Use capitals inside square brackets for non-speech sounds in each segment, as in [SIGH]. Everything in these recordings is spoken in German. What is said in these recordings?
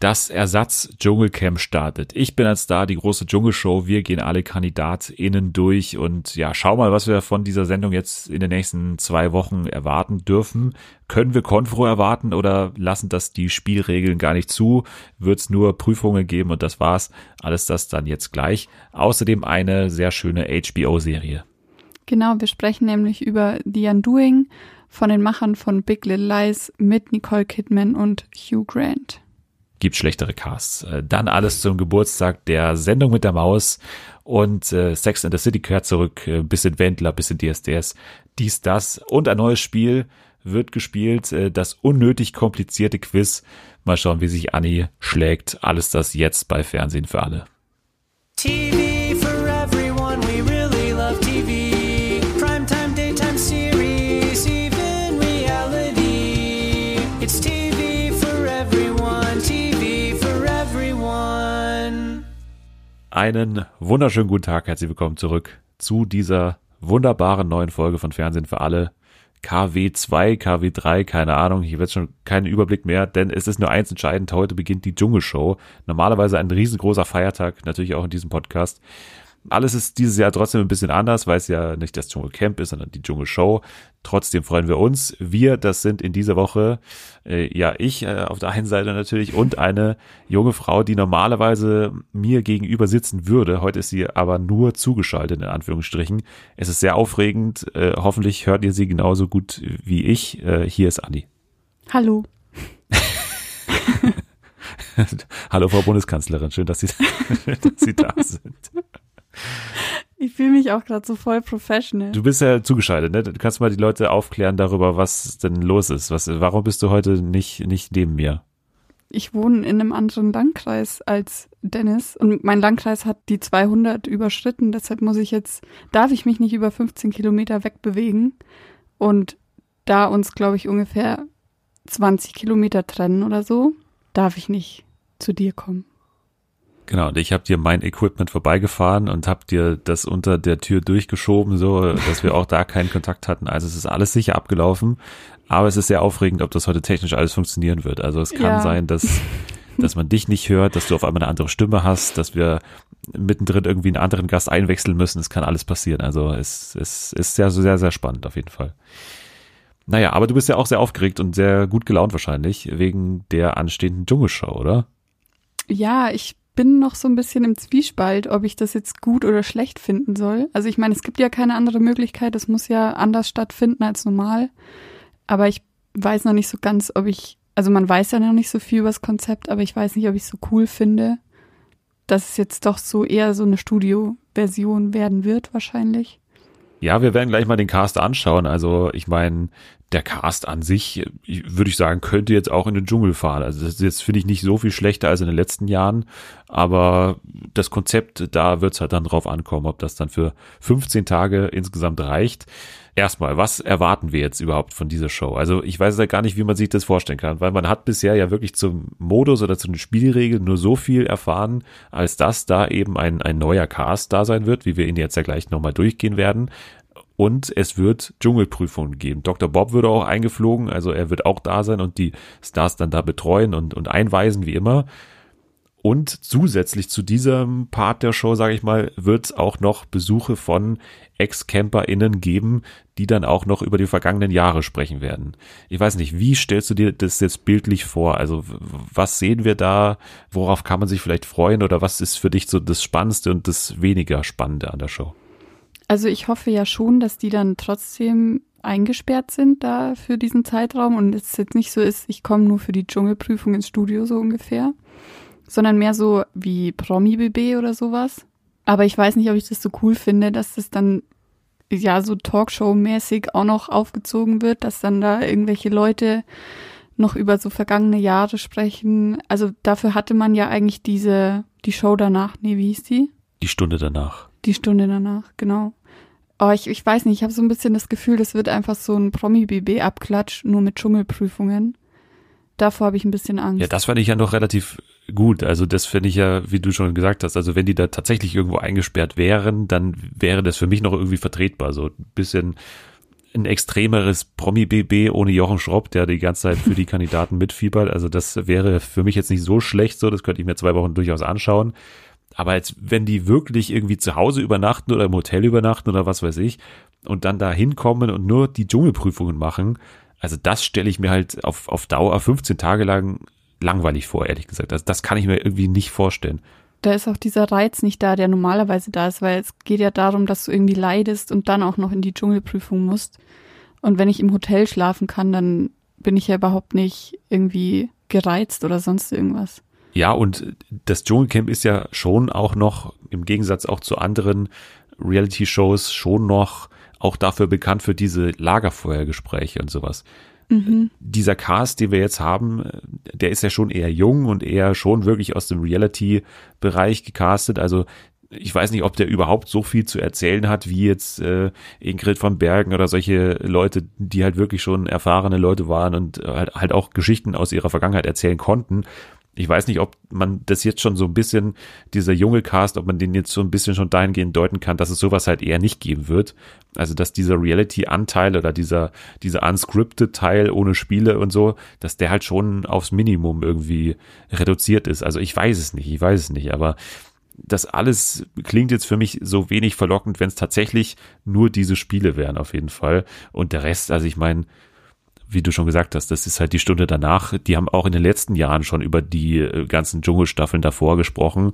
Das Ersatz-Dschungelcamp startet. Ich bin als Star, die große Dschungelshow. Wir gehen alle KandidatInnen durch und ja, schau mal, was wir von dieser Sendung jetzt in den nächsten zwei Wochen erwarten dürfen. Können wir Konfro erwarten oder lassen das die Spielregeln gar nicht zu? Wird es nur Prüfungen geben und das war's. Alles das dann jetzt gleich. Außerdem eine sehr schöne HBO-Serie. Genau, wir sprechen nämlich über The Undoing von den Machern von Big Little Lies mit Nicole Kidman und Hugh Grant gibt schlechtere Casts. Äh, dann alles zum Geburtstag der Sendung mit der Maus und äh, Sex in the City kehrt zurück, äh, bisschen Wendler, bisschen DSDS, dies, das und ein neues Spiel wird gespielt, äh, das unnötig komplizierte Quiz. Mal schauen, wie sich Annie schlägt. Alles das jetzt bei Fernsehen für alle. TV. Einen wunderschönen guten Tag, herzlich willkommen zurück zu dieser wunderbaren neuen Folge von Fernsehen für alle. KW2, KW3, keine Ahnung, ich werde schon keinen Überblick mehr, denn es ist nur eins entscheidend, heute beginnt die Dschungelshow. Normalerweise ein riesengroßer Feiertag, natürlich auch in diesem Podcast. Alles ist dieses Jahr trotzdem ein bisschen anders, weil es ja nicht das Dschungelcamp ist, sondern die Dschungelshow. Trotzdem freuen wir uns. Wir, das sind in dieser Woche, äh, ja, ich äh, auf der einen Seite natürlich und eine junge Frau, die normalerweise mir gegenüber sitzen würde. Heute ist sie aber nur zugeschaltet, in Anführungsstrichen. Es ist sehr aufregend. Äh, hoffentlich hört ihr sie genauso gut wie ich. Äh, hier ist Anni. Hallo. [LAUGHS] Hallo, Frau Bundeskanzlerin. Schön, dass Sie, [LAUGHS] dass Sie da sind. Ich fühle mich auch gerade so voll professional. Du bist ja zugeschaltet, ne? Du kannst mal die Leute aufklären darüber, was denn los ist. Was, warum bist du heute nicht, nicht neben mir? Ich wohne in einem anderen Landkreis als Dennis und mein Landkreis hat die 200 überschritten. Deshalb muss ich jetzt, darf ich mich nicht über 15 Kilometer wegbewegen. Und da uns, glaube ich, ungefähr 20 Kilometer trennen oder so, darf ich nicht zu dir kommen. Genau, und ich habe dir mein Equipment vorbeigefahren und habe dir das unter der Tür durchgeschoben, so dass wir auch da keinen Kontakt hatten. Also es ist alles sicher abgelaufen, aber es ist sehr aufregend, ob das heute technisch alles funktionieren wird. Also es kann ja. sein, dass dass man dich nicht hört, dass du auf einmal eine andere Stimme hast, dass wir mittendrin irgendwie einen anderen Gast einwechseln müssen. Es kann alles passieren. Also es, es ist sehr, sehr, sehr spannend auf jeden Fall. Naja, aber du bist ja auch sehr aufgeregt und sehr gut gelaunt wahrscheinlich wegen der anstehenden Dschungelshow, oder? Ja, ich bin noch so ein bisschen im Zwiespalt, ob ich das jetzt gut oder schlecht finden soll. Also ich meine, es gibt ja keine andere Möglichkeit, es muss ja anders stattfinden als normal. Aber ich weiß noch nicht so ganz, ob ich, also man weiß ja noch nicht so viel über das Konzept, aber ich weiß nicht, ob ich es so cool finde, dass es jetzt doch so eher so eine Studio-Version werden wird, wahrscheinlich. Ja, wir werden gleich mal den Cast anschauen. Also ich meine, der Cast an sich, würde ich sagen, könnte jetzt auch in den Dschungel fahren. Also das ist jetzt, finde ich, nicht so viel schlechter als in den letzten Jahren. Aber das Konzept, da wird es halt dann drauf ankommen, ob das dann für 15 Tage insgesamt reicht. Erstmal, was erwarten wir jetzt überhaupt von dieser Show? Also ich weiß ja gar nicht, wie man sich das vorstellen kann, weil man hat bisher ja wirklich zum Modus oder zu den Spielregeln nur so viel erfahren, als dass da eben ein, ein neuer Cast da sein wird, wie wir ihn jetzt ja gleich nochmal durchgehen werden und es wird Dschungelprüfungen geben. Dr. Bob würde auch eingeflogen, also er wird auch da sein und die Stars dann da betreuen und, und einweisen, wie immer. Und zusätzlich zu diesem Part der Show, sage ich mal, wird es auch noch Besuche von Ex-CamperInnen geben, die dann auch noch über die vergangenen Jahre sprechen werden. Ich weiß nicht, wie stellst du dir das jetzt bildlich vor? Also was sehen wir da? Worauf kann man sich vielleicht freuen? Oder was ist für dich so das Spannendste und das weniger Spannende an der Show? Also ich hoffe ja schon, dass die dann trotzdem eingesperrt sind da für diesen Zeitraum und es jetzt nicht so ist, ich komme nur für die Dschungelprüfung ins Studio so ungefähr, sondern mehr so wie Promi-BB oder sowas. Aber ich weiß nicht, ob ich das so cool finde, dass das dann ja so Talkshow-mäßig auch noch aufgezogen wird, dass dann da irgendwelche Leute noch über so vergangene Jahre sprechen. Also dafür hatte man ja eigentlich diese, die Show danach, nee, wie hieß die? Die Stunde danach. Die Stunde danach, genau. Oh, ich, ich weiß nicht, ich habe so ein bisschen das Gefühl, das wird einfach so ein Promi-BB-Abklatsch, nur mit Dschungelprüfungen. Davor habe ich ein bisschen Angst. Ja, das fand ich ja noch relativ gut. Also das finde ich ja, wie du schon gesagt hast, also wenn die da tatsächlich irgendwo eingesperrt wären, dann wäre das für mich noch irgendwie vertretbar. So ein bisschen ein extremeres Promi-BB ohne Jochen Schropp, der die ganze Zeit für die Kandidaten mitfiebert. Also das wäre für mich jetzt nicht so schlecht so, das könnte ich mir zwei Wochen durchaus anschauen. Aber jetzt, wenn die wirklich irgendwie zu Hause übernachten oder im Hotel übernachten oder was weiß ich und dann da hinkommen und nur die Dschungelprüfungen machen, also das stelle ich mir halt auf, auf Dauer 15 Tage lang langweilig vor, ehrlich gesagt. Also das kann ich mir irgendwie nicht vorstellen da ist auch dieser Reiz nicht da, der normalerweise da ist, weil es geht ja darum, dass du irgendwie leidest und dann auch noch in die Dschungelprüfung musst. Und wenn ich im Hotel schlafen kann, dann bin ich ja überhaupt nicht irgendwie gereizt oder sonst irgendwas. Ja, und das Dschungelcamp ist ja schon auch noch, im Gegensatz auch zu anderen Reality-Shows, schon noch auch dafür bekannt für diese Lagerfeuergespräche und sowas. Mhm. Dieser Cast, den wir jetzt haben, der ist ja schon eher jung und eher schon wirklich aus dem Reality-Bereich gecastet. Also ich weiß nicht, ob der überhaupt so viel zu erzählen hat, wie jetzt äh, Ingrid von Bergen oder solche Leute, die halt wirklich schon erfahrene Leute waren und halt, halt auch Geschichten aus ihrer Vergangenheit erzählen konnten ich weiß nicht, ob man das jetzt schon so ein bisschen, dieser junge Cast, ob man den jetzt so ein bisschen schon dahingehend deuten kann, dass es sowas halt eher nicht geben wird. Also, dass dieser Reality-Anteil oder dieser, dieser unscripted Teil ohne Spiele und so, dass der halt schon aufs Minimum irgendwie reduziert ist. Also, ich weiß es nicht, ich weiß es nicht, aber das alles klingt jetzt für mich so wenig verlockend, wenn es tatsächlich nur diese Spiele wären, auf jeden Fall. Und der Rest, also ich meine, wie du schon gesagt hast, das ist halt die Stunde danach. Die haben auch in den letzten Jahren schon über die äh, ganzen Dschungelstaffeln davor gesprochen.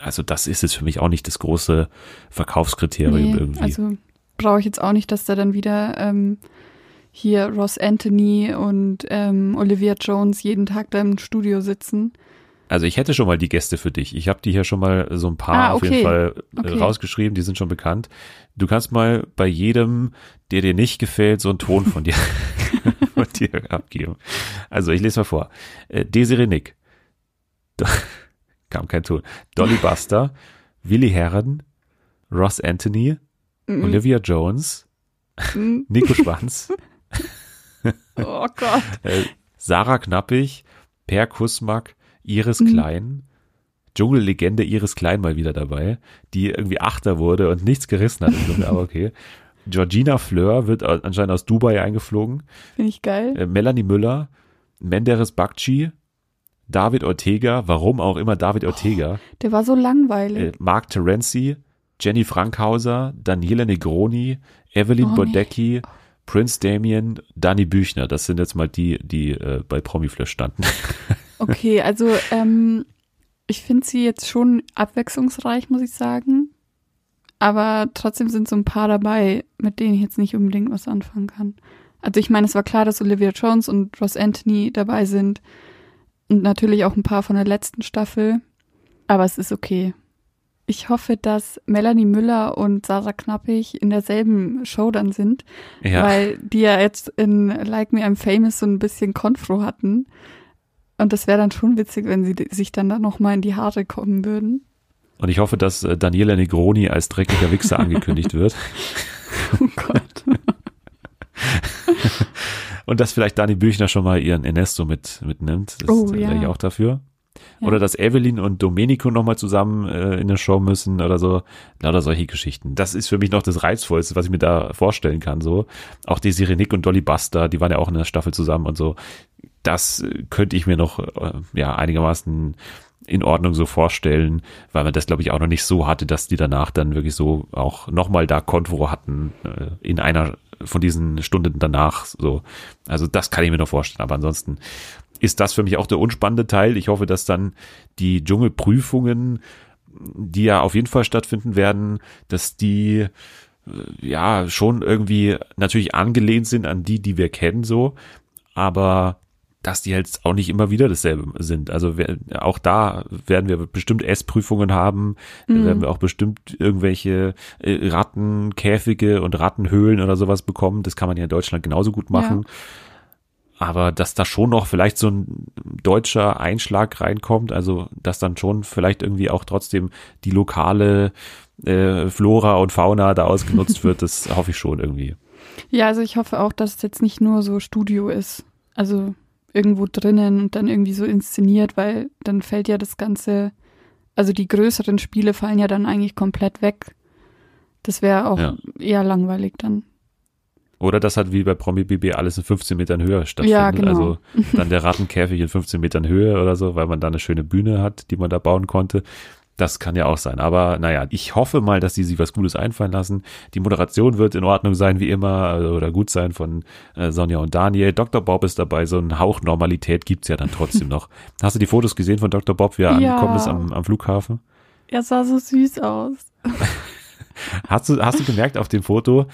Also das ist jetzt für mich auch nicht das große Verkaufskriterium nee, irgendwie. Also brauche ich jetzt auch nicht, dass da dann wieder ähm, hier Ross Anthony und ähm, Olivia Jones jeden Tag da im Studio sitzen. Also ich hätte schon mal die Gäste für dich. Ich habe die hier schon mal so ein paar ah, okay. auf jeden Fall äh, okay. rausgeschrieben, die sind schon bekannt. Du kannst mal bei jedem, der dir nicht gefällt, so einen Ton von dir, [LAUGHS] [LAUGHS] von dir abgeben. Also ich lese mal vor. Äh, Desiree Nick. [LAUGHS] Kam kein Ton. Dolly Buster, Willi Herren, Ross Anthony, mm. Olivia Jones, mm. Nico Schwanz. oh Gott. Äh, Sarah Knappig, Per Kusmak, Iris mhm. Klein, Dschungellegende Iris Klein mal wieder dabei, die irgendwie Achter wurde und nichts gerissen hat aber okay. [LAUGHS] Georgina Fleur wird anscheinend aus Dubai eingeflogen. Finde ich geil. Äh, Melanie Müller, Menderes Bakci, David Ortega, warum auch immer David oh, Ortega. Oh, der war so langweilig. Äh, Mark Terenzi, Jenny Frankhauser, Daniela Negroni, Evelyn oh, Bodecki, nee. Prince Damien, Dani Büchner. Das sind jetzt mal die, die äh, bei Promiflash standen. [LAUGHS] Okay, also ähm, ich finde sie jetzt schon abwechslungsreich, muss ich sagen. Aber trotzdem sind so ein paar dabei, mit denen ich jetzt nicht unbedingt was anfangen kann. Also ich meine, es war klar, dass Olivia Jones und Ross Anthony dabei sind. Und natürlich auch ein paar von der letzten Staffel. Aber es ist okay. Ich hoffe, dass Melanie Müller und Sarah Knappig in derselben Show dann sind. Ja. Weil die ja jetzt in Like Me I'm Famous so ein bisschen Konfro hatten. Und das wäre dann schon witzig, wenn sie sich dann da nochmal in die Haare kommen würden. Und ich hoffe, dass äh, Daniela Negroni als dreckiger Wichser angekündigt wird. [LAUGHS] Oh Gott. [LAUGHS] Und dass vielleicht Dani Büchner schon mal ihren Ernesto mit, mitnimmt. Das oh, wäre ja. ich auch dafür. Ja. Oder dass Evelyn und Domenico nochmal zusammen äh, in der Show müssen oder so. Lauter solche Geschichten. Das ist für mich noch das Reizvollste, was ich mir da vorstellen kann. So. Auch die Sirenik und Dolly Buster, die waren ja auch in der Staffel zusammen und so das könnte ich mir noch äh, ja einigermaßen in Ordnung so vorstellen, weil man das glaube ich auch noch nicht so hatte, dass die danach dann wirklich so auch nochmal da Konto hatten äh, in einer von diesen Stunden danach so. Also das kann ich mir noch vorstellen, aber ansonsten ist das für mich auch der unspannende Teil. Ich hoffe, dass dann die Dschungelprüfungen, die ja auf jeden Fall stattfinden werden, dass die äh, ja schon irgendwie natürlich angelehnt sind an die, die wir kennen so, aber dass die halt auch nicht immer wieder dasselbe sind. Also wir, auch da werden wir bestimmt Essprüfungen haben, mhm. werden wir auch bestimmt irgendwelche äh, Rattenkäfige und Rattenhöhlen oder sowas bekommen. Das kann man ja in Deutschland genauso gut machen. Ja. Aber dass da schon noch vielleicht so ein deutscher Einschlag reinkommt, also dass dann schon vielleicht irgendwie auch trotzdem die lokale äh, Flora und Fauna da ausgenutzt wird, das [LAUGHS] hoffe ich schon irgendwie. Ja, also ich hoffe auch, dass es jetzt nicht nur so Studio ist. Also irgendwo drinnen und dann irgendwie so inszeniert, weil dann fällt ja das Ganze, also die größeren Spiele fallen ja dann eigentlich komplett weg. Das wäre auch ja. eher langweilig dann. Oder das hat wie bei Promi BB alles in 15 Metern Höhe stattfindet. Ja, genau. Also dann der Rattenkäfig in 15 Metern Höhe oder so, weil man da eine schöne Bühne hat, die man da bauen konnte. Das kann ja auch sein. Aber naja, ich hoffe mal, dass die sich was Gutes einfallen lassen. Die Moderation wird in Ordnung sein, wie immer, also, oder gut sein von äh, Sonja und Daniel. Dr. Bob ist dabei, so ein Hauch Normalität gibt's ja dann trotzdem noch. [LAUGHS] Hast du die Fotos gesehen von Dr. Bob, wie er Ja. angekommen ist am, am Flughafen? Er sah so süß aus. [LAUGHS] Hast du, hast du gemerkt auf dem Foto,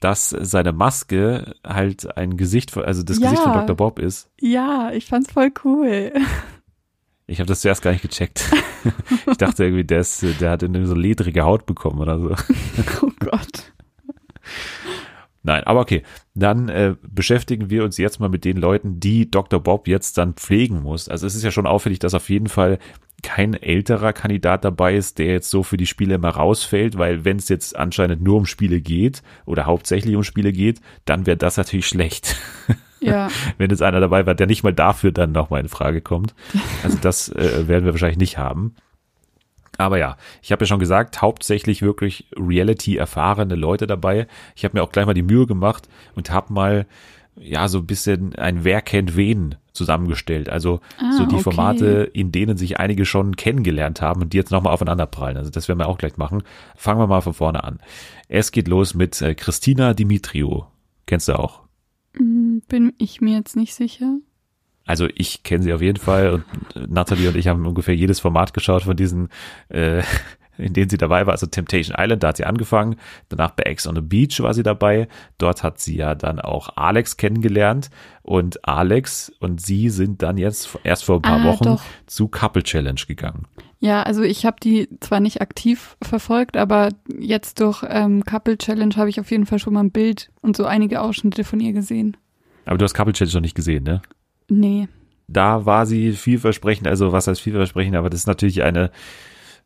dass seine Maske halt ein Gesicht, von- also das Ja. Gesicht von Dr. Bob ist? Ja, ich fand's voll cool. Ich habe das zuerst gar nicht gecheckt. [LAUGHS] ich dachte irgendwie, der, ist, der hat irgendwie so ledrige Haut bekommen oder so. [LAUGHS] Oh Gott. Nein, aber okay. Dann äh, beschäftigen wir uns jetzt mal mit den Leuten, die Dr. Bob jetzt dann pflegen muss. Also es ist ja schon auffällig, dass auf jeden Fall kein älterer Kandidat dabei ist, der jetzt so für die Spiele immer rausfällt, weil wenn es jetzt anscheinend nur um Spiele geht oder hauptsächlich um Spiele geht, dann wäre das natürlich schlecht. [LAUGHS] Ja, [LAUGHS] wenn jetzt einer dabei war, der nicht mal dafür dann nochmal in Frage kommt. Also das [LAUGHS] äh, werden wir wahrscheinlich nicht haben. Aber ja, ich habe ja schon gesagt, hauptsächlich wirklich Reality-erfahrene Leute dabei. Ich habe mir auch gleich mal die Mühe gemacht und habe mal ja so ein bisschen ein Wer kennt wen zusammengestellt. Also Ah, so die okay. Formate, in denen sich einige schon kennengelernt haben und die jetzt nochmal aufeinander prallen. Also das werden wir auch gleich machen. Fangen wir mal von vorne an. Es geht los mit äh, Christina Dimitriou. Kennst du auch? Mm, bin ich mir jetzt nicht sicher. Also ich kenne sie auf jeden Fall und äh, Natalie und ich haben ungefähr jedes Format geschaut von diesen, äh, in denen sie dabei war. Also Temptation Island, da hat sie angefangen. Danach bei Ex on the Beach war sie dabei. Dort hat sie ja dann auch Alex kennengelernt und Alex und sie sind dann jetzt erst vor ein paar Ah, Wochen doch. zu Couple Challenge gegangen. Ja, also ich habe die zwar nicht aktiv verfolgt, aber jetzt durch ähm, Couple Challenge habe ich auf jeden Fall schon mal ein Bild und so einige Ausschnitte von ihr gesehen. Aber du hast Couple Challenge noch nicht gesehen, ne? Nee. da war sie vielversprechend, also was heißt vielversprechend, aber das ist natürlich eine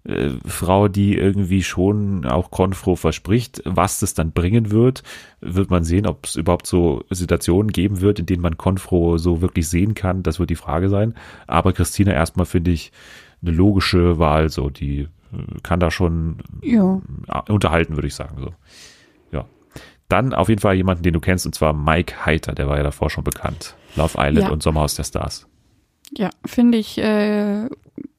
äh, Frau, die irgendwie schon auch Konfro verspricht. Was das dann bringen wird, wird man sehen, ob es überhaupt so Situationen geben wird, in denen man Konfro so wirklich sehen kann. Das wird die Frage sein. Aber Christina erstmal finde ich eine logische Wahl, so die äh, kann da schon Ja. äh, unterhalten, würde ich sagen. So. Ja. Dann auf jeden Fall jemanden, den du kennst, und zwar Mike Heiter, der war ja davor schon bekannt. Love Island Ja. und Sommerhaus der Stars. Ja, finde ich äh,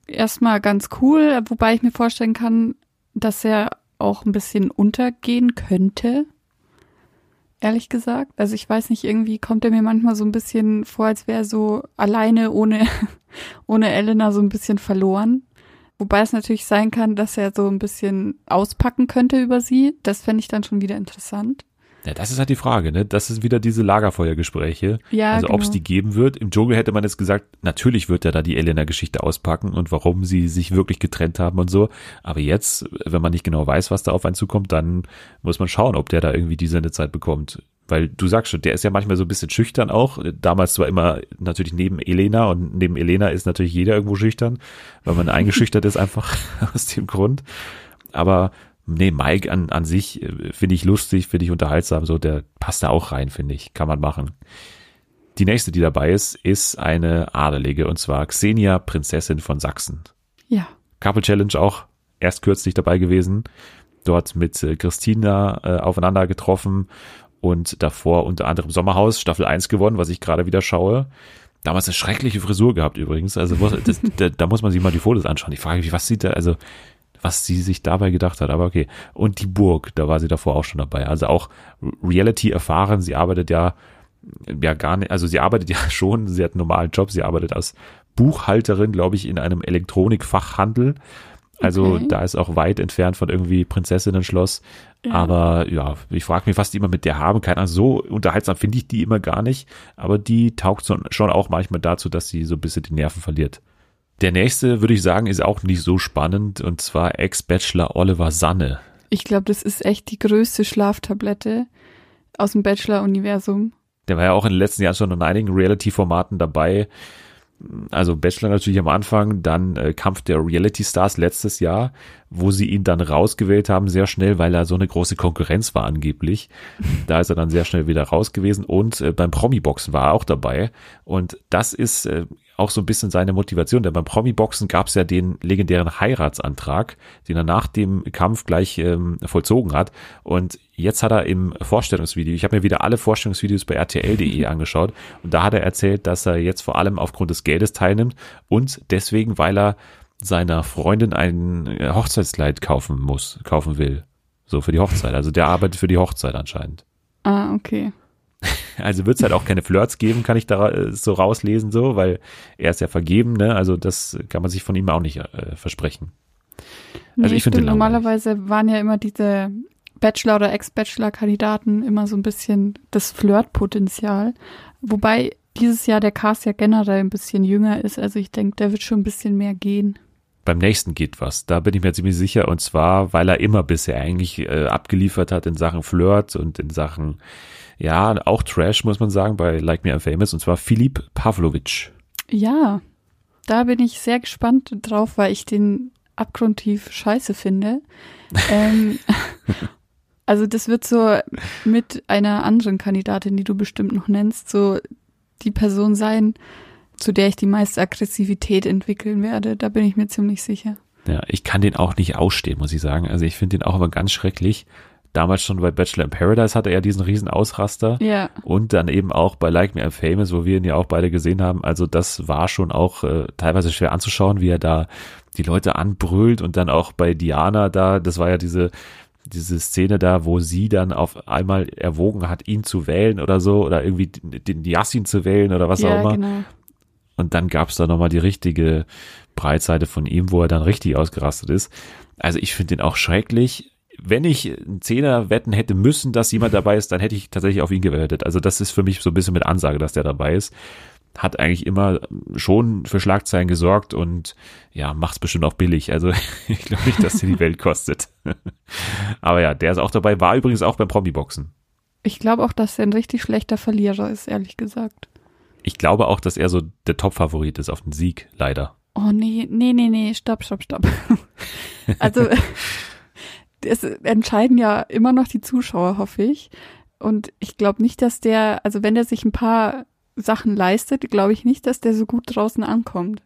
erstmal ganz cool, wobei ich mir vorstellen kann, dass er auch ein bisschen untergehen könnte. Ehrlich gesagt. Also ich weiß nicht, irgendwie kommt er mir manchmal so ein bisschen vor, als wäre er so alleine ohne, [LAUGHS] ohne Elena so ein bisschen verloren. Wobei es natürlich sein kann, dass er so ein bisschen auspacken könnte über sie. Das fände ich dann schon wieder interessant. Ja, das ist halt die Frage, ne? Das sind wieder diese Lagerfeuergespräche. Ja, also ob es genau. die geben wird. Im Dschungel hätte man jetzt gesagt, natürlich wird er da die Elena-Geschichte auspacken und warum sie sich wirklich getrennt haben und so. Aber jetzt, wenn man nicht genau weiß, was da auf einen zukommt, dann muss man schauen, ob der da irgendwie die Sendezeit bekommt. Weil du sagst schon, der ist ja manchmal so ein bisschen schüchtern auch. Damals zwar immer natürlich neben Elena und neben Elena ist natürlich jeder irgendwo schüchtern, weil man eingeschüchtert [LAUGHS] ist einfach aus dem Grund. Aber nee, Mike an, an sich äh, finde ich lustig, finde ich unterhaltsam, so der passt da auch rein, finde ich, kann man machen. Die nächste, die dabei ist, ist eine Adelige und zwar Xenia, Prinzessin von Sachsen. Ja. Couple Challenge auch erst kürzlich dabei gewesen, dort mit äh, Christina äh, aufeinander getroffen und davor unter anderem Sommerhaus Staffel 1 gewonnen, was ich gerade wieder schaue. Damals eine schreckliche Frisur gehabt übrigens, also das, da, da muss man sich mal die Fotos anschauen. Ich frage mich, was sieht da, also was sie sich dabei gedacht hat, aber okay. Und die Burg, da war sie davor auch schon dabei. Also auch Reality erfahren, sie arbeitet ja ja gar nicht, also sie arbeitet [LAUGHS] ja schon, sie hat einen normalen Job, sie arbeitet als Buchhalterin, glaube ich, in einem Elektronikfachhandel. Also Okay. da ist auch weit entfernt von irgendwie Prinzessinnen-Schloss. Ja. Aber ja, ich frage mich, was die immer mit der haben. Keine Ahnung, so unterhaltsam finde ich die immer gar nicht. Aber die taugt schon auch manchmal dazu, dass sie so ein bisschen die Nerven verliert. Der nächste, würde ich sagen, ist auch nicht so spannend. Und zwar Ex-Bachelor Oliver Sanne. Ich glaube, das ist echt die größte Schlaftablette aus dem Bachelor-Universum. Der war ja auch in den letzten Jahren schon in einigen Reality-Formaten dabei. Also Bachelor natürlich am Anfang, dann äh, Kampf der Reality Stars letztes Jahr, wo sie ihn dann rausgewählt haben, sehr schnell, weil er so eine große Konkurrenz war angeblich. Da ist er dann sehr schnell wieder raus gewesen und äh, beim Promi-Boxen war er auch dabei. Und das ist äh, auch so ein bisschen seine Motivation, denn beim Promi-Boxen gab es ja den legendären Heiratsantrag, den er nach dem Kampf gleich ähm, vollzogen hat. Und jetzt hat er im Vorstellungsvideo, ich habe mir wieder alle Vorstellungsvideos bei rtl.de [LAUGHS] angeschaut, und da hat er erzählt, dass er jetzt vor allem aufgrund des Geldes teilnimmt und deswegen, weil er seiner Freundin ein Hochzeitskleid kaufen muss, kaufen will. So für die Hochzeit. Also der arbeitet für die Hochzeit anscheinend. Ah, okay. Also wird es halt auch keine Flirts geben, kann ich da äh, so rauslesen, so, weil er ist ja vergeben, ne? Also das kann man sich von ihm auch nicht äh, versprechen. Also nee, ich finde normalerweise waren ja immer diese Bachelor- oder Ex-Bachelor-Kandidaten immer so ein bisschen das Flirtpotenzial. Wobei dieses Jahr der Cast ja generell ein bisschen jünger ist. Also ich denke, da wird schon ein bisschen mehr gehen. Beim nächsten geht was. Da bin ich mir ziemlich sicher. Und zwar, weil er immer bisher eigentlich äh, abgeliefert hat in Sachen Flirt und in Sachen ja, auch Trash, muss man sagen, bei Like Me I'm Famous, und zwar Filip Pavlovic. Ja, da bin ich sehr gespannt drauf, weil ich den abgrundtief scheiße finde. [LAUGHS] ähm, [LAUGHS] also das wird so mit einer anderen Kandidatin, die du bestimmt noch nennst, so die Person sein, zu der ich die meiste Aggressivität entwickeln werde. Da bin ich mir ziemlich sicher. Ja, ich kann den auch nicht ausstehen, muss ich sagen. Also ich finde den auch immer ganz schrecklich damals schon bei Bachelor in Paradise hatte er diesen riesen Ausraster. Ja. Und dann eben auch bei Like Me I'm Famous, wo wir ihn ja auch beide gesehen haben. Also das war schon auch äh, teilweise schwer anzuschauen, wie er da die Leute anbrüllt und dann auch bei Diana da, das war ja diese diese Szene da, wo sie dann auf einmal erwogen hat, ihn zu wählen oder so, oder irgendwie den Yassin zu wählen oder was ja, auch immer. Genau. Und dann gab es da nochmal die richtige Breitseite von ihm, wo er dann richtig ausgerastet ist. Also ich finde den auch schrecklich wenn ich einen Zehner wetten hätte müssen, dass jemand dabei ist, dann hätte ich tatsächlich auf ihn gewettet. Also das ist für mich so ein bisschen mit Ansage, dass der dabei ist. Hat eigentlich immer schon für Schlagzeilen gesorgt und ja, macht's bestimmt auch billig. Also [LAUGHS] ich glaube nicht, dass der die Welt kostet. [LAUGHS] Aber ja, der ist auch dabei, war übrigens auch beim Promi-Boxen. Ich glaube auch, dass er ein richtig schlechter Verlierer ist, ehrlich gesagt. Ich glaube auch, dass er so der Top-Favorit ist auf den Sieg, leider. Oh nee, nee, nee, nee, stopp, stopp, stopp. [LAUGHS] also es entscheiden ja immer noch die Zuschauer, hoffe ich. Und ich glaube nicht, dass der, also wenn der sich ein paar Sachen leistet, glaube ich nicht, dass der so gut draußen ankommt.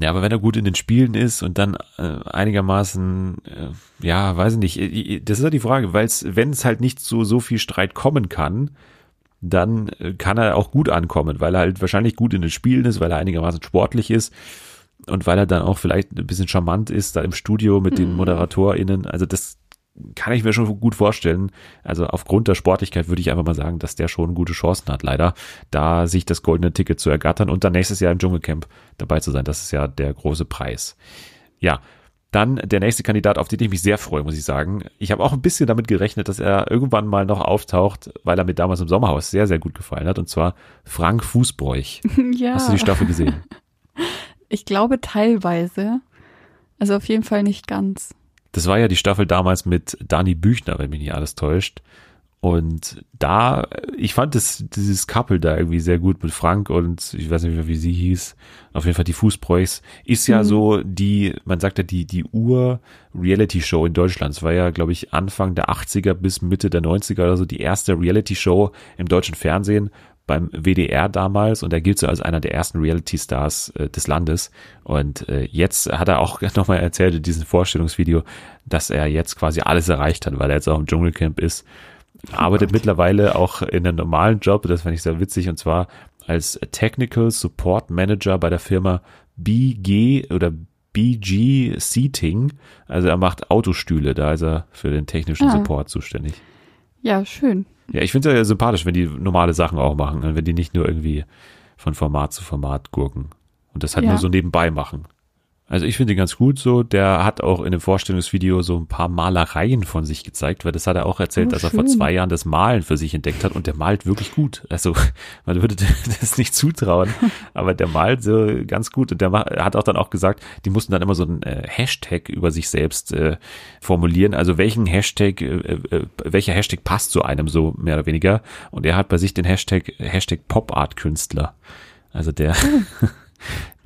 Ja, aber wenn er gut in den Spielen ist und dann äh, einigermaßen, äh, ja, weiß ich nicht, das ist ja die Frage, weil es, wenn es halt nicht zu so viel Streit kommen kann, dann äh, kann er auch gut ankommen, weil er halt wahrscheinlich gut in den Spielen ist, weil er einigermaßen sportlich ist und weil er dann auch vielleicht ein bisschen charmant ist da im Studio mit den mhm. ModeratorInnen. Also das, kann ich mir schon gut vorstellen. Also aufgrund der Sportlichkeit würde ich einfach mal sagen, dass der schon gute Chancen hat, leider, da sich das goldene Ticket zu ergattern und dann nächstes Jahr im Dschungelcamp dabei zu sein. Das ist ja der große Preis. Ja, dann der nächste Kandidat, auf den ich mich sehr freue, muss ich sagen. Ich habe auch ein bisschen damit gerechnet, dass er irgendwann mal noch auftaucht, weil er mir damals im Sommerhaus sehr, sehr gut gefallen hat. Und zwar Frank Fußbräuch. [LAUGHS] Ja. Hast du die Staffel gesehen? Ich glaube teilweise. Also auf jeden Fall nicht ganz. Das war ja die Staffel damals mit Dani Büchner, wenn mich nicht alles täuscht. Und da, ich fand das, dieses Couple da irgendwie sehr gut mit Frank und ich weiß nicht mehr, wie sie hieß. Auf jeden Fall die Fußbräuchs. Ist ja mhm. so die, man sagt ja die, die Ur-Reality-Show in Deutschland. Es war ja, glaube ich, Anfang der 80er bis Mitte der 90er oder so die erste Reality-Show im deutschen Fernsehen beim WDR damals und er gilt so als einer der ersten Reality-Stars äh, des Landes. Und äh, jetzt hat er auch [LAUGHS] nochmal erzählt in diesem Vorstellungsvideo, dass er jetzt quasi alles erreicht hat, weil er jetzt auch im Dschungelcamp ist. Oh arbeitet Gott. mittlerweile auch in einem normalen Job, das fand ich sehr witzig, und zwar als Technical Support Manager bei der Firma BG oder BG Seating. Also er macht Autostühle, da ist er für den technischen ah. Support zuständig. Ja, schön. Ja, ich finde es ja sympathisch, wenn die normale Sachen auch machen, ne? wenn die nicht nur irgendwie von Format zu Format gurken und das halt ja. nur so nebenbei machen. Also ich finde ihn ganz gut so. Der hat auch in dem Vorstellungsvideo so ein paar Malereien von sich gezeigt, weil das hat er auch erzählt, oh, dass er vor zwei Jahren das Malen für sich entdeckt hat und der malt wirklich gut. Also [LAUGHS] man würde [LAUGHS] das nicht zutrauen, [LAUGHS] aber der malt so ganz gut und der hat auch dann auch gesagt, die mussten dann immer so einen äh, Hashtag über sich selbst äh, formulieren. Also welchen Hashtag, äh, äh, welcher Hashtag passt zu einem so mehr oder weniger? Und er hat bei sich den Hashtag Hashtag Pop Art Künstler. Also der oh.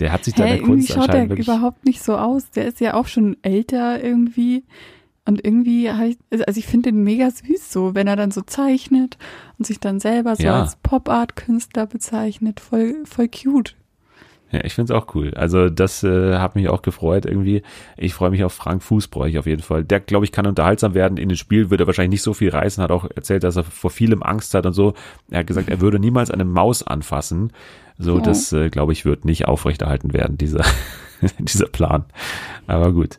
Der hat sich da in der Kunst schaut der überhaupt nicht so aus. Der ist ja auch schon älter irgendwie. Und irgendwie, ich, also ich finde den mega süß so, wenn er dann so zeichnet und sich dann selber so ja. als Pop-Art-Künstler bezeichnet. Voll, voll cute. Ja, ich finde es auch cool. Also das äh, hat mich auch gefreut irgendwie. Ich freue mich auf Frank Fußbräuch auf jeden Fall. Der, glaube ich, kann unterhaltsam werden. In dem Spiel wird er wahrscheinlich nicht so viel reißen. Hat auch erzählt, dass er vor vielem Angst hat und so. Er hat gesagt, er würde niemals eine Maus anfassen. So, oh. das, äh, glaube ich, wird nicht aufrechterhalten werden, dieser, [LAUGHS] dieser Plan. Aber gut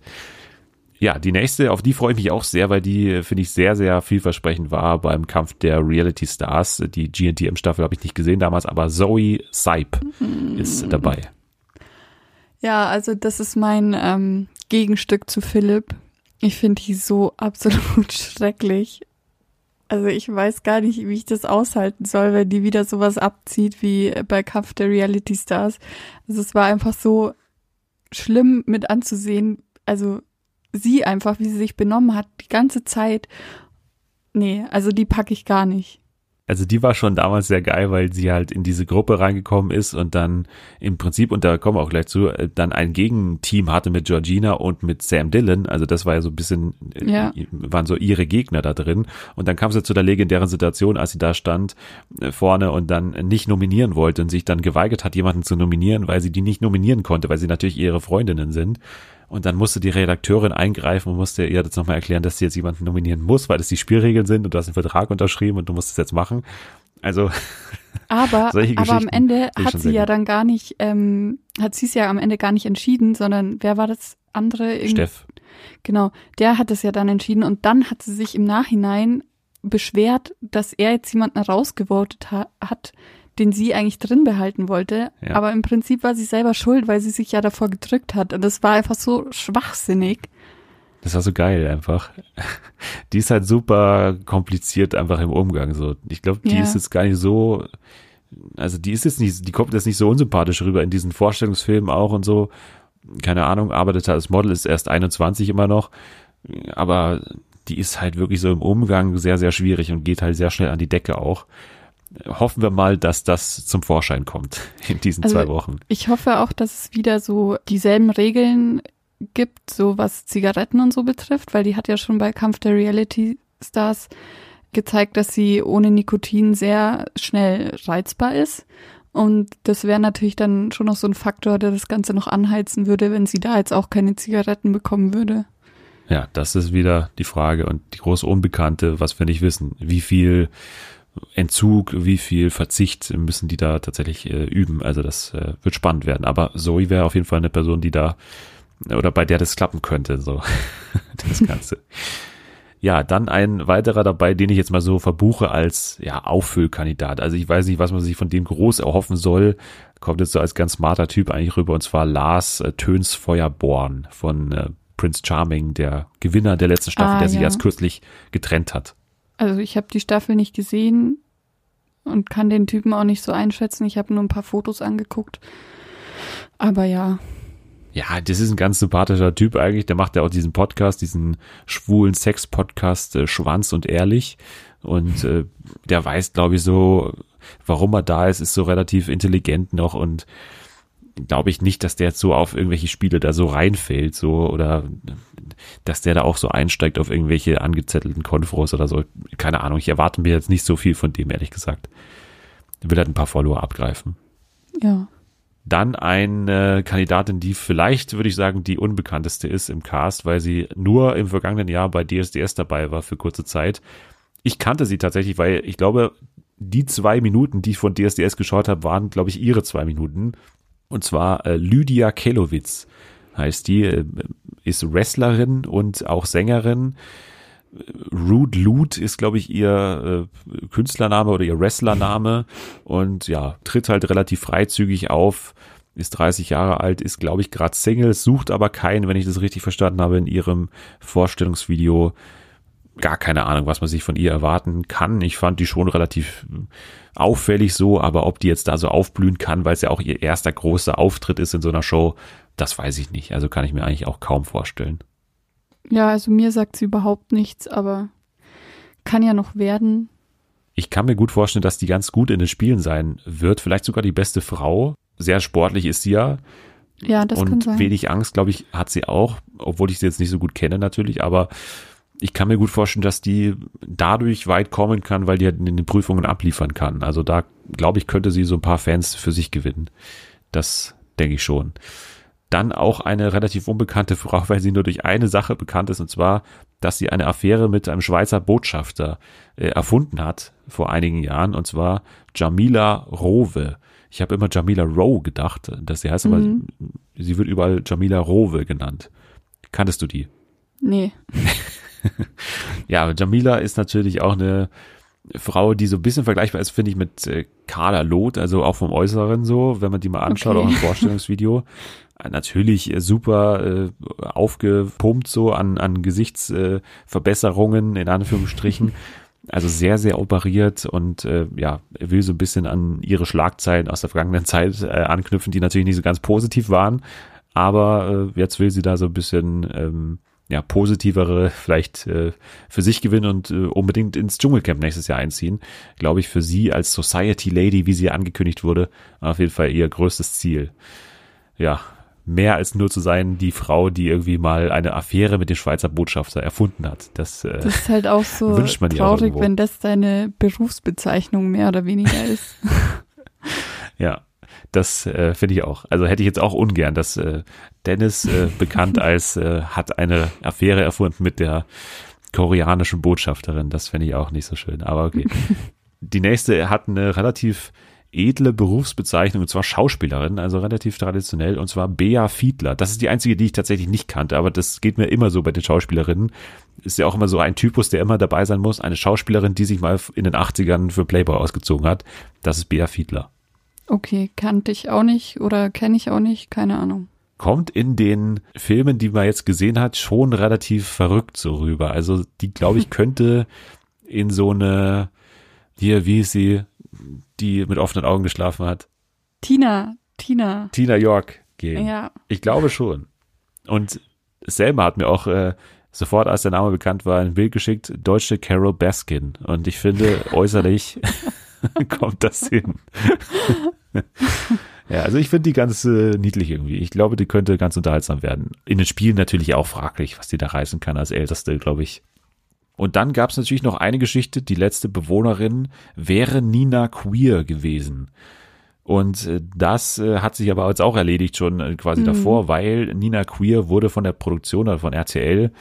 ja, die nächste, auf die freue ich mich auch sehr, weil die finde ich sehr, sehr vielversprechend war beim Kampf der Reality Stars. Die GNTM-Staffel habe ich nicht gesehen damals, aber Zoe Seip mhm. ist dabei. Ja, also das ist mein ähm, Gegenstück zu Philipp. Ich finde die so [LAUGHS] absolut schrecklich. Also ich weiß gar nicht, wie ich das aushalten soll, wenn die wieder sowas abzieht wie bei Kampf der Reality Stars. Also es war einfach so schlimm mit anzusehen. Also sie einfach, wie sie sich benommen hat, die ganze Zeit. Nee, also die packe ich gar nicht. Also die war schon damals sehr geil, weil sie halt in diese Gruppe reingekommen ist und dann im Prinzip, und da kommen wir auch gleich zu, äh, dann ein Gegenteam hatte mit Georgina und mit Sam Dillon. Also das war ja so ein bisschen, äh, ja. waren so ihre Gegner da drin. Und dann kam sie zu der legendären Situation, als sie da stand äh, vorne und dann nicht nominieren wollte und sich dann geweigert hat, jemanden zu nominieren, weil sie die nicht nominieren konnte, weil sie natürlich ihre Freundinnen sind. Und dann musste die Redakteurin eingreifen und musste ihr jetzt nochmal erklären, dass sie jetzt jemanden nominieren muss, weil das die Spielregeln sind und du hast einen Vertrag unterschrieben und du musst es jetzt machen. Also. [LAUGHS] Aber, aber am Ende hat sie ja dann gar nicht, ähm, hat sie es ja am Ende gar nicht entschieden, sondern wer war das andere? Steff. Genau, der hat es ja dann entschieden und dann hat sie sich im Nachhinein beschwert, dass er jetzt jemanden rausgevotet ha hat, den sie eigentlich drin behalten wollte. Ja. Aber im Prinzip war sie selber schuld, weil sie sich ja davor gedrückt hat. Und das war einfach so schwachsinnig. Das war so geil einfach. [LAUGHS] Die ist halt super kompliziert einfach im Umgang. So, ich glaube, die ja. ist jetzt gar nicht so, also die ist jetzt nicht, die kommt jetzt nicht so unsympathisch rüber in diesen Vorstellungsfilmen auch und so. Keine Ahnung, arbeitet als Model, ist erst 21 immer noch. Aber die ist halt wirklich so im Umgang sehr, sehr schwierig und geht halt sehr schnell an die Decke auch hoffen wir mal, dass das zum Vorschein kommt [LAUGHS] in diesen also zwei Wochen. Ich hoffe auch, dass es wieder so dieselben Regeln gibt, so was Zigaretten und so betrifft, weil die hat ja schon bei Kampf der Reality Stars gezeigt, dass sie ohne Nikotin sehr schnell reizbar ist. Und das wäre natürlich dann schon noch so ein Faktor, der das Ganze noch anheizen würde, wenn sie da jetzt auch keine Zigaretten bekommen würde. Ja, das ist wieder die Frage und die große Unbekannte, was wir nicht wissen. Wie viel Entzug, wie viel Verzicht müssen die da tatsächlich äh, üben. Also das äh, wird spannend werden. Aber Zoe wäre auf jeden Fall eine Person, die da oder bei der das klappen könnte, so [LAUGHS] das Ganze. ja, dann ein weiterer dabei, den ich jetzt mal so verbuche als ja Auffüllkandidat. Also ich weiß nicht, was man sich von dem groß erhoffen soll. Kommt jetzt so als ganz smarter Typ eigentlich rüber und zwar Lars äh, Töns Feuerborn von äh, Prince Charming, der Gewinner der letzten Staffel, ah, der sich erst kürzlich getrennt hat. Also ich habe die Staffel nicht gesehen und kann den Typen auch nicht so einschätzen. Ich habe nur ein paar Fotos angeguckt. Aber ja. Ja, das ist ein ganz sympathischer Typ eigentlich. Der macht ja auch diesen Podcast, diesen schwulen Sex-Podcast äh, Schwanz und Ehrlich. Und äh, der weiß, glaube ich, so, warum er da ist, ist so relativ intelligent noch und glaube ich nicht, dass der jetzt so auf irgendwelche Spiele da so reinfällt, so oder dass der da auch so einsteigt auf irgendwelche angezettelten Konfros oder so. Keine Ahnung, ich erwarte mir jetzt nicht so viel von dem, ehrlich gesagt. Ich will halt ein paar Follower abgreifen. Ja. Dann eine Kandidatin, die vielleicht, würde ich sagen, die unbekannteste ist im Cast, weil sie nur im vergangenen Jahr bei DSDS dabei war für kurze Zeit. Ich kannte sie tatsächlich, weil ich glaube, die zwei Minuten, die ich von DSDS geschaut habe, waren, glaube ich, ihre zwei Minuten. Und zwar äh, Lydia Kelowitz heißt die, äh, ist Wrestlerin und auch Sängerin. Rude Loot ist, glaube ich, ihr äh, Künstlername oder ihr Wrestlername und ja, tritt halt relativ freizügig auf, ist 30 Jahre alt, ist, glaube ich, gerade Single, sucht aber keinen, wenn ich das richtig verstanden habe, in ihrem Vorstellungsvideo. Gar keine Ahnung, was man sich von ihr erwarten kann. Ich fand die schon relativ auffällig so, aber ob die jetzt da so aufblühen kann, weil es ja auch ihr erster großer Auftritt ist in so einer Show, das weiß ich nicht. Also kann ich mir eigentlich auch kaum vorstellen. Ja, also mir sagt sie überhaupt nichts, aber kann ja noch werden. Ich kann mir gut vorstellen, dass die ganz gut in den Spielen sein wird. Vielleicht sogar die beste Frau. Sehr sportlich ist sie ja. Ja, das und kann sein. wenig Angst, glaube ich, hat sie auch, obwohl ich sie jetzt nicht so gut kenne natürlich, aber ich kann mir gut vorstellen, dass die dadurch weit kommen kann, weil die halt in den Prüfungen abliefern kann. Also da, glaube ich, könnte sie so ein paar Fans für sich gewinnen. Das denke ich schon. Dann auch eine relativ unbekannte Frau, weil sie nur durch eine Sache bekannt ist, und zwar, dass sie eine Affäre mit einem Schweizer Botschafter äh, erfunden hat vor einigen Jahren, und zwar Jamila Rowe. Ich habe immer Jamila Rowe gedacht, dass sie heißt, mhm. aber sie wird überall Jamila Rowe genannt. Kanntest du die? Nee. [LAUGHS] [LAUGHS] ja, Jamila ist natürlich auch eine Frau, die so ein bisschen vergleichbar ist, finde ich, mit äh, Carla Loth, also auch vom Äußeren so, wenn man die mal anschaut, okay. auch im Vorstellungsvideo. [LAUGHS] Natürlich äh, super äh, aufgepumpt so an, an Gesichtsverbesserungen äh, in Anführungsstrichen. [LAUGHS] Also sehr, sehr operiert und äh, ja, will so ein bisschen an ihre Schlagzeilen aus der vergangenen Zeit äh, anknüpfen, die natürlich nicht so ganz positiv waren. Aber äh, jetzt will sie da so ein bisschen ähm, ja, positivere vielleicht äh, für sich gewinnen und äh, unbedingt ins Dschungelcamp nächstes Jahr einziehen. Glaube ich, für sie als Society Lady, wie sie angekündigt wurde, auf jeden Fall ihr größtes Ziel. Ja, mehr als nur zu sein, die Frau, die irgendwie mal eine Affäre mit dem Schweizer Botschafter erfunden hat. Das, äh, das ist halt auch so traurig, wenn das deine Berufsbezeichnung mehr oder weniger ist. [LAUGHS] ja, das äh, finde ich auch. Also hätte ich jetzt auch ungern, dass äh, Dennis, äh, bekannt [LAUGHS] als, äh, hat eine Affäre erfunden mit der koreanischen Botschafterin. Das finde ich auch nicht so schön. Aber okay. [LAUGHS] Die nächste hat eine relativ edle Berufsbezeichnung, und zwar Schauspielerin, also relativ traditionell, und zwar Bea Fiedler. Das ist die einzige, die ich tatsächlich nicht kannte, aber das geht mir immer so bei den Schauspielerinnen. Ist ja auch immer so ein Typus, der immer dabei sein muss. Eine Schauspielerin, die sich mal in den 80ern für Playboy ausgezogen hat. Das ist Bea Fiedler. Okay, kannte ich auch nicht oder kenne ich auch nicht, keine Ahnung. Kommt in den Filmen, die man jetzt gesehen hat, schon relativ verrückt so rüber. Also die, glaube ich, [LAUGHS] könnte in so eine, hier, wie ist sie, die mit offenen Augen geschlafen hat? Tina, Tina. Tina York gehen. Ja. Ich glaube schon. Und Selma hat mir auch äh, sofort, als der Name bekannt war, ein Bild geschickt, deutsche Carol Baskin. Und ich finde, äußerlich [LAUGHS] [LAUGHS] kommt das hin. [LAUGHS] ja, also ich finde die ganz äh, niedlich irgendwie. Ich glaube, die könnte ganz unterhaltsam werden. In den Spielen natürlich auch fraglich, was die da reißen kann als Älteste, glaube ich. Und dann gab es natürlich noch eine Geschichte, die letzte Bewohnerin wäre Nina Queer gewesen. Und äh, das äh, hat sich aber jetzt auch erledigt schon äh, quasi mhm. davor, weil Nina Queer wurde von der Produktion oder von RTL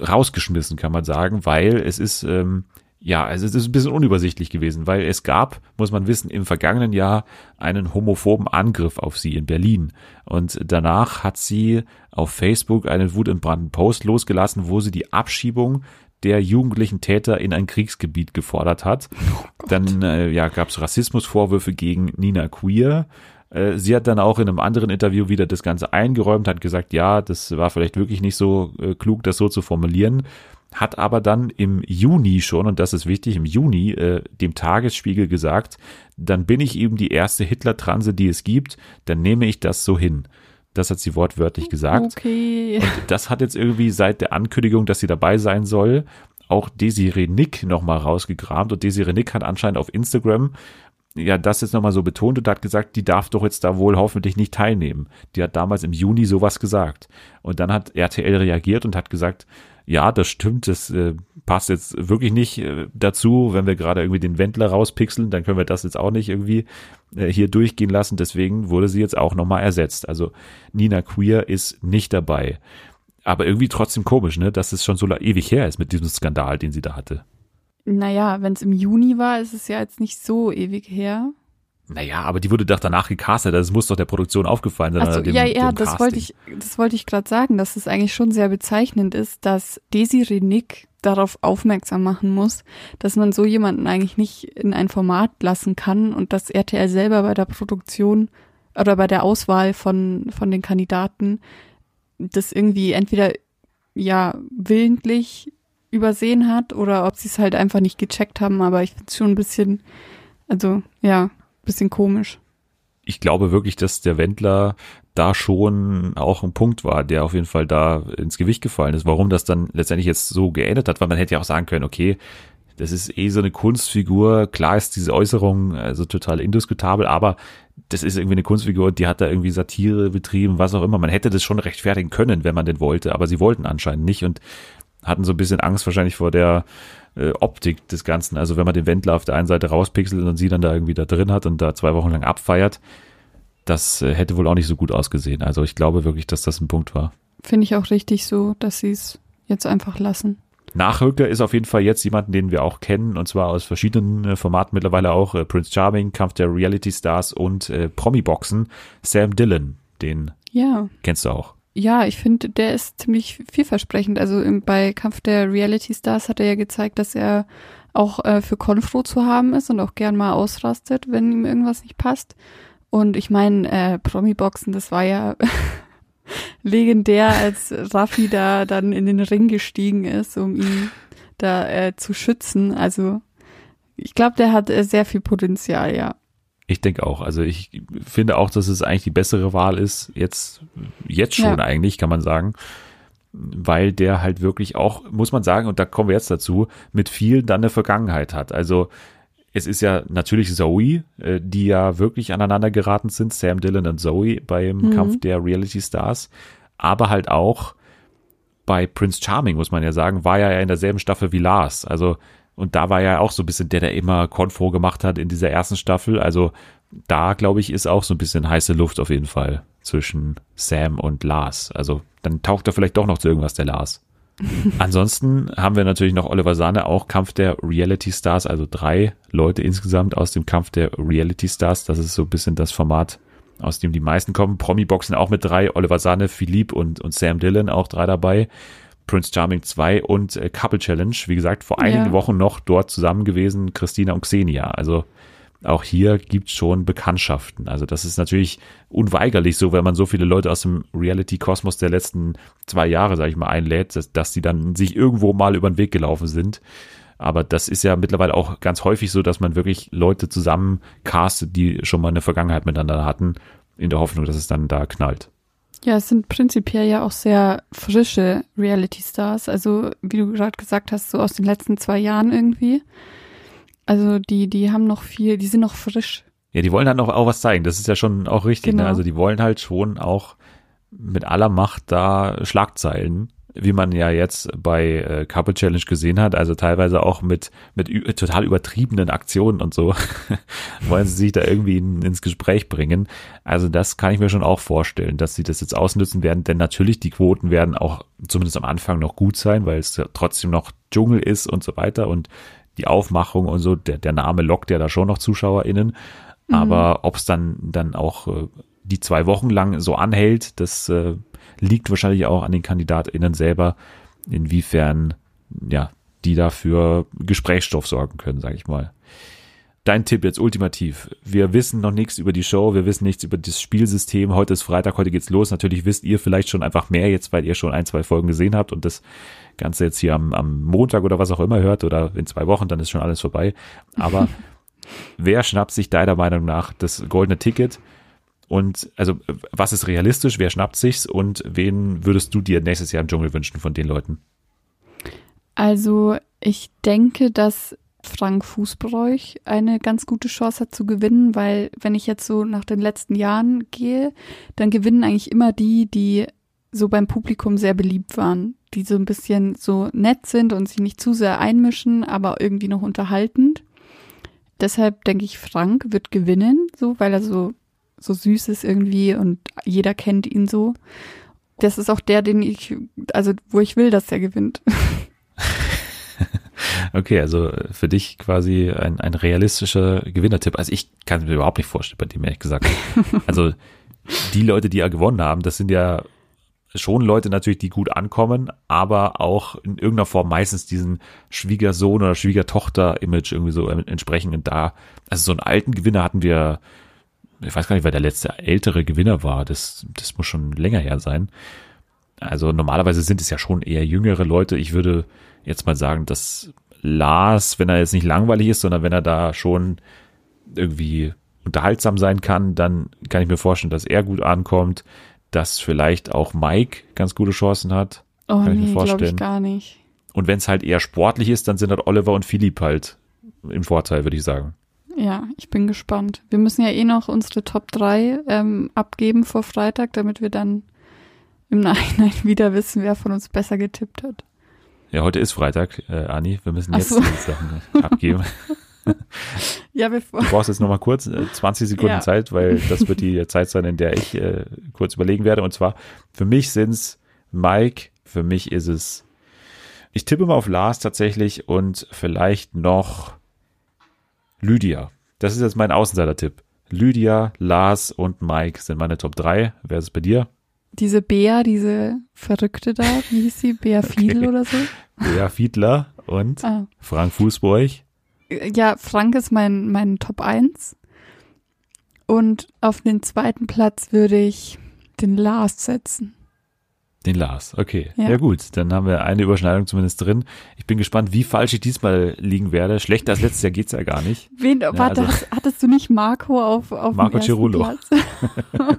rausgeschmissen, kann man sagen, weil es ist ähm, ja, also es ist ein bisschen unübersichtlich gewesen, weil es gab, muss man wissen, im vergangenen Jahr einen homophoben Angriff auf sie in Berlin. Und danach hat sie auf Facebook einen wutentbrannten Post losgelassen, wo sie die Abschiebung der jugendlichen Täter in ein Kriegsgebiet gefordert hat. Oh dann äh, ja, gab es Rassismusvorwürfe gegen Nina Queer. Äh, sie hat dann auch in einem anderen Interview wieder das Ganze eingeräumt, hat gesagt, ja, das war vielleicht wirklich nicht so äh, klug, das so zu formulieren hat aber dann im Juni schon, und das ist wichtig, im Juni äh, dem Tagesspiegel gesagt, dann bin ich eben die erste Hitler-Transe, die es gibt, dann nehme ich das so hin. Das hat sie wortwörtlich gesagt. Okay. Und das hat jetzt irgendwie seit der Ankündigung, dass sie dabei sein soll, auch Desiree Nick nochmal rausgekramt. Und Desiree Nick hat anscheinend auf Instagram ja das jetzt nochmal so betont und hat gesagt, die darf doch jetzt da wohl hoffentlich nicht teilnehmen. Die hat damals im Juni sowas gesagt. Und dann hat RTL reagiert und hat gesagt, ja, das stimmt, das äh, passt jetzt wirklich nicht äh, dazu. Wenn wir gerade irgendwie den Wendler rauspixeln, dann können wir das jetzt auch nicht irgendwie äh, hier durchgehen lassen. Deswegen wurde sie jetzt auch nochmal ersetzt. Also Nina Queer ist nicht dabei. Aber irgendwie trotzdem komisch, ne, dass es schon so ewig her ist mit diesem Skandal, den sie da hatte. Naja, wenn es im Juni war, ist es ja jetzt nicht so ewig her. Naja, aber die wurde doch danach gecastet, das muss doch der Produktion aufgefallen sein. Also, dem, ja, ja, das wollte ich, das wollte ich gerade sagen, dass es eigentlich schon sehr bezeichnend ist, dass Desiree Nick darauf aufmerksam machen muss, dass man so jemanden eigentlich nicht in ein Format lassen kann und dass RTL selber bei der Produktion oder bei der Auswahl von, von den Kandidaten das irgendwie entweder ja willentlich übersehen hat oder ob sie es halt einfach nicht gecheckt haben, aber ich finde es schon ein bisschen, also ja, bisschen komisch. Ich glaube wirklich, dass der Wendler da schon auch ein Punkt war, der auf jeden Fall da ins Gewicht gefallen ist. Warum das dann letztendlich jetzt so geändert hat, weil man hätte ja auch sagen können, okay, das ist eh so eine Kunstfigur. Klar ist diese Äußerung also total indiskutabel, aber das ist irgendwie eine Kunstfigur, die hat da irgendwie Satire betrieben, was auch immer. Man hätte das schon rechtfertigen können, wenn man denn wollte, aber sie wollten anscheinend nicht und hatten so ein bisschen Angst wahrscheinlich vor der äh, Optik des Ganzen. Also wenn man den Wendler auf der einen Seite rauspixelt und sie dann da irgendwie da drin hat und da zwei Wochen lang abfeiert, das äh, hätte wohl auch nicht so gut ausgesehen. Also ich glaube wirklich, dass das ein Punkt war. Finde ich auch richtig so, dass sie es jetzt einfach lassen. Nachrücker ist auf jeden Fall jetzt jemanden, den wir auch kennen, und zwar aus verschiedenen äh, Formaten mittlerweile auch. Äh, Prince Charming, Kampf der Reality Stars und äh, Promi-Boxen. Sam Dillon, den ja. kennst du auch. Ja, ich finde, der ist ziemlich vielversprechend. Also im, bei Kampf der Reality Stars hat er ja gezeigt, dass er auch äh, für Konfro zu haben ist und auch gern mal ausrastet, wenn ihm irgendwas nicht passt. Und ich meine, äh, Promi-Boxen, das war ja [LAUGHS] legendär, als Raffi da dann in den Ring gestiegen ist, um ihn da äh, zu schützen. Also ich glaube, der hat äh, sehr viel Potenzial, ja. Ich denke auch. Also ich finde auch, dass es eigentlich die bessere Wahl ist. Jetzt, jetzt schon ja. eigentlich, kann man sagen. Weil der halt wirklich auch, muss man sagen, und da kommen wir jetzt dazu, mit viel dann eine Vergangenheit hat. Also es ist ja natürlich Zoe, äh, die ja wirklich aneinander geraten sind, Sam Dillon und Zoe beim mhm. Kampf der Reality Stars, aber halt auch bei Prince Charming, muss man ja sagen, war er ja in derselben Staffel wie Lars. Also, und da war ja auch so ein bisschen der, der immer Konfro gemacht hat in dieser ersten Staffel. Also, da glaube ich, ist auch so ein bisschen heiße Luft auf jeden Fall zwischen Sam und Lars. Also, dann taucht er vielleicht doch noch zu irgendwas, der Lars. [LAUGHS] Ansonsten haben wir natürlich noch Oliver Sahne, auch Kampf der Reality Stars, also drei Leute insgesamt aus dem Kampf der Reality Stars. Das ist so ein bisschen das Format, aus dem die meisten kommen. Promi-Boxen auch mit drei, Oliver Sahne, Philipp und, und Sam Dillon auch drei dabei. Prince Charming 2 und äh, Couple Challenge, wie gesagt, vor einigen ja. Wochen noch dort zusammen gewesen, Christina und Xenia. Also auch hier gibt's schon Bekanntschaften. Also das ist natürlich unweigerlich so, wenn man so viele Leute aus dem Reality-Kosmos der letzten zwei Jahre, sage ich mal, einlädt, dass, dass die dann sich irgendwo mal über den Weg gelaufen sind. Aber das ist ja mittlerweile auch ganz häufig so, dass man wirklich Leute zusammen castet, die schon mal eine Vergangenheit miteinander hatten, in der Hoffnung, dass es dann da knallt. Ja, es sind prinzipiell ja auch sehr frische Reality-Stars. Also, wie du gerade gesagt hast, so aus den letzten zwei Jahren irgendwie. Also die, die haben noch viel, die sind noch frisch. Ja, die wollen halt noch auch was zeigen. Das ist ja schon auch richtig. Ne? Genau. Ne? Also die wollen halt schon auch mit aller Macht da Schlagzeilen, wie man ja jetzt bei äh, Couple Challenge gesehen hat, also teilweise auch mit, mit total übertriebenen Aktionen und so, [LAUGHS] wollen sie sich da irgendwie in, ins Gespräch bringen. Also das kann ich mir schon auch vorstellen, dass sie das jetzt ausnutzen werden, denn natürlich die Quoten werden auch zumindest am Anfang noch gut sein, weil es ja trotzdem noch Dschungel ist und so weiter und die Aufmachung und so, der, der Name lockt ja da schon noch ZuschauerInnen. Mhm. Aber ob es dann, dann auch äh, die zwei Wochen lang so anhält, das äh, liegt wahrscheinlich auch an den KandidatInnen selber, inwiefern, ja, die dafür Gesprächsstoff sorgen können, sage ich mal. Dein Tipp jetzt ultimativ. Wir wissen noch nichts über die Show, wir wissen nichts über das Spielsystem. Heute ist Freitag, heute geht's los. Natürlich wisst ihr vielleicht schon einfach mehr jetzt, weil ihr schon ein, zwei Folgen gesehen habt und das Ganze jetzt hier am, am Montag oder was auch immer hört oder in zwei Wochen, dann ist schon alles vorbei. Aber [LAUGHS] wer schnappt sich deiner Meinung nach das goldene Ticket? Und also, was ist realistisch? Wer schnappt sich's? Und wen würdest du dir nächstes Jahr im Dschungel wünschen von den Leuten? Also, ich denke, dass Frank Fußbräuch eine ganz gute Chance hat zu gewinnen, weil wenn ich jetzt so nach den letzten Jahren gehe, dann gewinnen eigentlich immer die, die so beim Publikum sehr beliebt waren, die so ein bisschen so nett sind und sich nicht zu sehr einmischen, aber irgendwie noch unterhaltend. Deshalb denke ich, Frank wird gewinnen, so, weil er so, so süß ist irgendwie und jeder kennt ihn so. Das ist auch der, den ich, also wo ich will, dass er gewinnt. [LAUGHS] Okay, also für dich quasi ein, ein realistischer Gewinnertipp. Also ich kann es mir überhaupt nicht vorstellen, bei dem ehrlich gesagt. [LAUGHS] Also die Leute, die ja gewonnen haben, das sind ja schon Leute natürlich, die gut ankommen, aber auch in irgendeiner Form meistens diesen Schwiegersohn oder Schwiegertochter-Image irgendwie so entsprechen. Und da, also so einen alten Gewinner hatten wir, ich weiß gar nicht, wer der letzte ältere Gewinner war. Das, das muss schon länger her sein. Also normalerweise sind es ja schon eher jüngere Leute. Ich würde jetzt mal sagen, dass Lars, wenn er jetzt nicht langweilig ist, sondern wenn er da schon irgendwie unterhaltsam sein kann, dann kann ich mir vorstellen, dass er gut ankommt dass vielleicht auch Mike ganz gute Chancen hat. Oh Kann nee, glaube ich gar nicht. Und wenn es halt eher sportlich ist, dann sind halt Oliver und Philipp halt im Vorteil, würde ich sagen. Ja, ich bin gespannt. Wir müssen ja eh noch unsere Top 3 ähm, abgeben vor Freitag, damit wir dann im [LAUGHS] Nachhinein wieder wissen, wer von uns besser getippt hat. Ja, heute ist Freitag, äh, Ani. Wir müssen jetzt so. die Sachen abgeben. [LAUGHS] ja, bevor. Du brauchst jetzt nochmal kurz äh, 20 Sekunden Ja. Zeit, weil [LAUGHS] das wird die Zeit sein, in der ich äh, kurz überlegen werde. Und zwar, für mich sind's Mike, für mich ist es, ich tippe mal auf Lars tatsächlich und vielleicht noch Lydia. Das ist jetzt mein Außenseiter-Tipp. Lydia, Lars und Mike sind meine Top 3. Wer ist es bei dir? Diese Bea, diese Verrückte da, wie hieß sie? Bea [LAUGHS] Fiedel oder so? Bea Fiedler und Ah. Frank Fußbräuch. Ja, Frank ist mein, mein Top 1. Und auf den zweiten Platz würde ich den Lars setzen. Den Lars, okay. Ja. Ja. gut, dann haben wir eine Überschneidung zumindest drin. Ich bin gespannt, wie falsch ich diesmal liegen werde. Schlechter als letztes Jahr geht's ja gar nicht. Wen, warte, also- hattest du nicht Marco auf, auf Marco. Platz? [LAUGHS]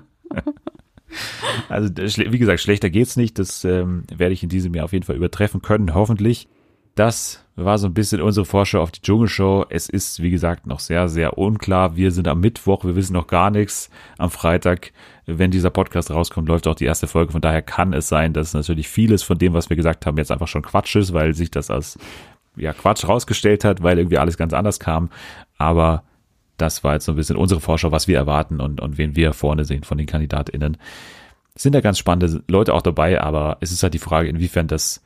Also wie gesagt, schlechter geht's nicht. Das ähm, werde ich in diesem Jahr auf jeden Fall übertreffen können, hoffentlich. Das war so ein bisschen unsere Vorschau auf die Dschungelshow. Es ist, wie gesagt, noch sehr, sehr unklar. Wir sind am Mittwoch, wir wissen noch gar nichts. Am Freitag, wenn dieser Podcast rauskommt, läuft auch die erste Folge. Von daher kann es sein, dass natürlich vieles von dem, was wir gesagt haben, jetzt einfach schon Quatsch ist, weil sich das als ja, Quatsch rausgestellt hat, weil irgendwie alles ganz anders kam. Aber das war jetzt so ein bisschen unsere Vorschau, was wir erwarten und, und wen wir vorne sehen von den KandidatInnen. Sind da ganz spannende Leute auch dabei, aber es ist halt die Frage, inwiefern das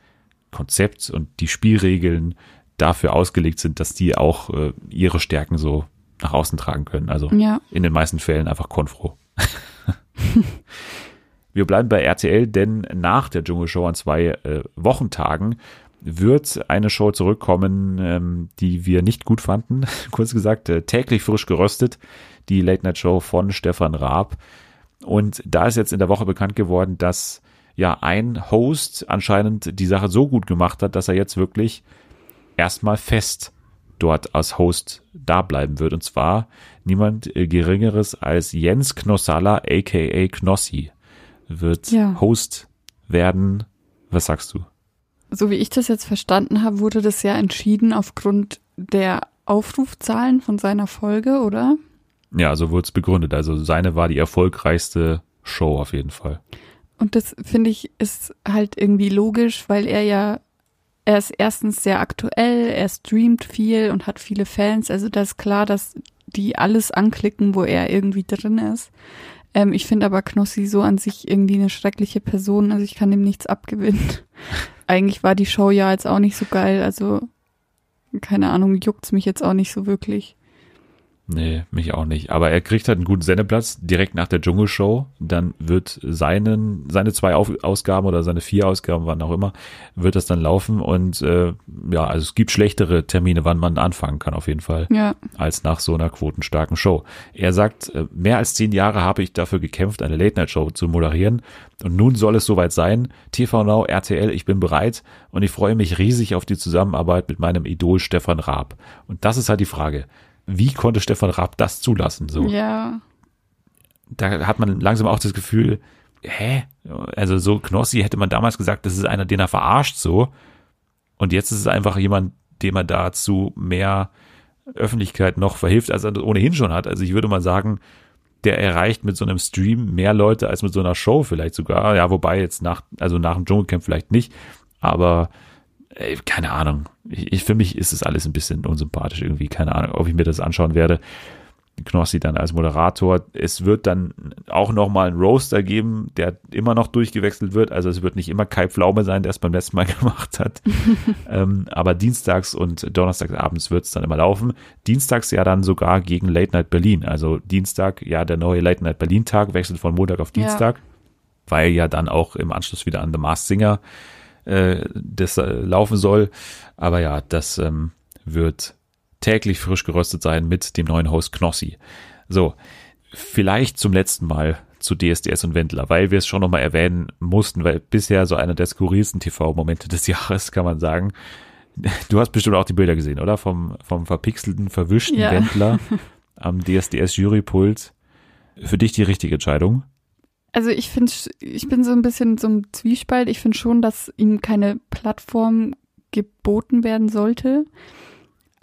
Konzept und die Spielregeln dafür ausgelegt sind, dass die auch äh, ihre Stärken so nach außen tragen können. Also Ja. in den meisten Fällen einfach konfro. [LAUGHS] [LAUGHS] Wir bleiben bei RTL, denn nach der Dschungelshow an zwei äh, Wochentagen wird eine Show zurückkommen, ähm, die wir nicht gut fanden. [LAUGHS] Kurz gesagt, äh, täglich frisch geröstet, die Late Night Show von Stefan Raab. Und da ist jetzt in der Woche bekannt geworden, dass ja ein Host anscheinend die Sache so gut gemacht hat, dass er jetzt wirklich erstmal fest dort als Host da bleiben wird. Und zwar niemand äh, Geringeres als Jens Knossalla, aka Knossi, wird Ja. Host werden. Was sagst du? So wie ich das jetzt verstanden habe, wurde das ja entschieden aufgrund der Aufrufzahlen von seiner Folge, oder? Ja, so wurde es begründet. Also seine war die erfolgreichste Show auf jeden Fall. Und das finde ich ist halt irgendwie logisch, weil er ja, er ist erstens sehr aktuell, er streamt viel und hat viele Fans. Also da ist klar, dass die alles anklicken, wo er irgendwie drin ist. Ähm, ich finde aber Knossi so an sich irgendwie eine schreckliche Person. Also ich kann ihm nichts abgewinnen. [LAUGHS] Eigentlich war die Show ja jetzt auch nicht so geil. Also keine Ahnung, juckt's mich jetzt auch nicht so wirklich. Nee, mich auch nicht. Aber er kriegt halt einen guten Sendeplatz direkt nach der Dschungelshow. Dann wird seinen, seine zwei Auf Ausgaben oder seine vier Ausgaben, wann auch immer, wird das dann laufen. Und äh, ja, also es gibt schlechtere Termine, wann man anfangen kann, auf jeden Fall, Ja, als nach so einer quotenstarken Show. Er sagt, äh, mehr als zehn Jahre habe ich dafür gekämpft, eine Late-Night-Show zu moderieren. Und nun soll es soweit sein. TV Now, RTL, ich bin bereit. Und ich freue mich riesig auf die Zusammenarbeit mit meinem Idol Stefan Raab. Und das ist halt die Frage. Wie konnte Stefan Raab das zulassen? So, ja, da hat man langsam auch das Gefühl, hä? Also so Knossi hätte man damals gesagt, das ist einer, den er verarscht so. Und jetzt ist es einfach jemand, dem er dazu mehr Öffentlichkeit noch verhilft, als er ohnehin schon hat. Also ich würde mal sagen, der erreicht mit so einem Stream mehr Leute als mit so einer Show vielleicht sogar. Ja, wobei jetzt nach, also nach dem Dschungelcamp vielleicht nicht. Aber ey, keine Ahnung. Ich, ich, für mich ist es alles ein bisschen unsympathisch irgendwie. Keine Ahnung, ob ich mir das anschauen werde. Knossi dann als Moderator. Es wird dann auch nochmal einen Roaster geben, der immer noch durchgewechselt wird. Also es wird nicht immer Kai Pflaume sein, der es beim letzten Mal [LAUGHS] gemacht hat. [LAUGHS] ähm, aber dienstags und donnerstags abends wird es dann immer laufen. Dienstags ja dann sogar gegen Late Night Berlin. Also Dienstag, ja, der neue Late Night Berlin Tag wechselt von Montag auf Dienstag, ja. weil ja dann auch im Anschluss wieder an The Masked Singer äh, das äh, laufen soll. Aber ja, das ähm, wird täglich frisch geröstet sein mit dem neuen Host Knossi. So, vielleicht zum letzten Mal zu DSDS und Wendler, weil wir es schon nochmal erwähnen mussten, weil bisher so einer der skurrilsten TV-Momente des [LAUGHS] Jahres, kann man sagen. Du hast bestimmt auch die Bilder gesehen, oder? Vom, vom verpixelten, verwischten ja. Wendler [LAUGHS] am DSDS-Jurypult. Für dich die richtige Entscheidung? Also ich finde, ich bin so ein bisschen so ein Zwiespalt. Ich finde schon, dass ihm keine Plattform geboten werden sollte.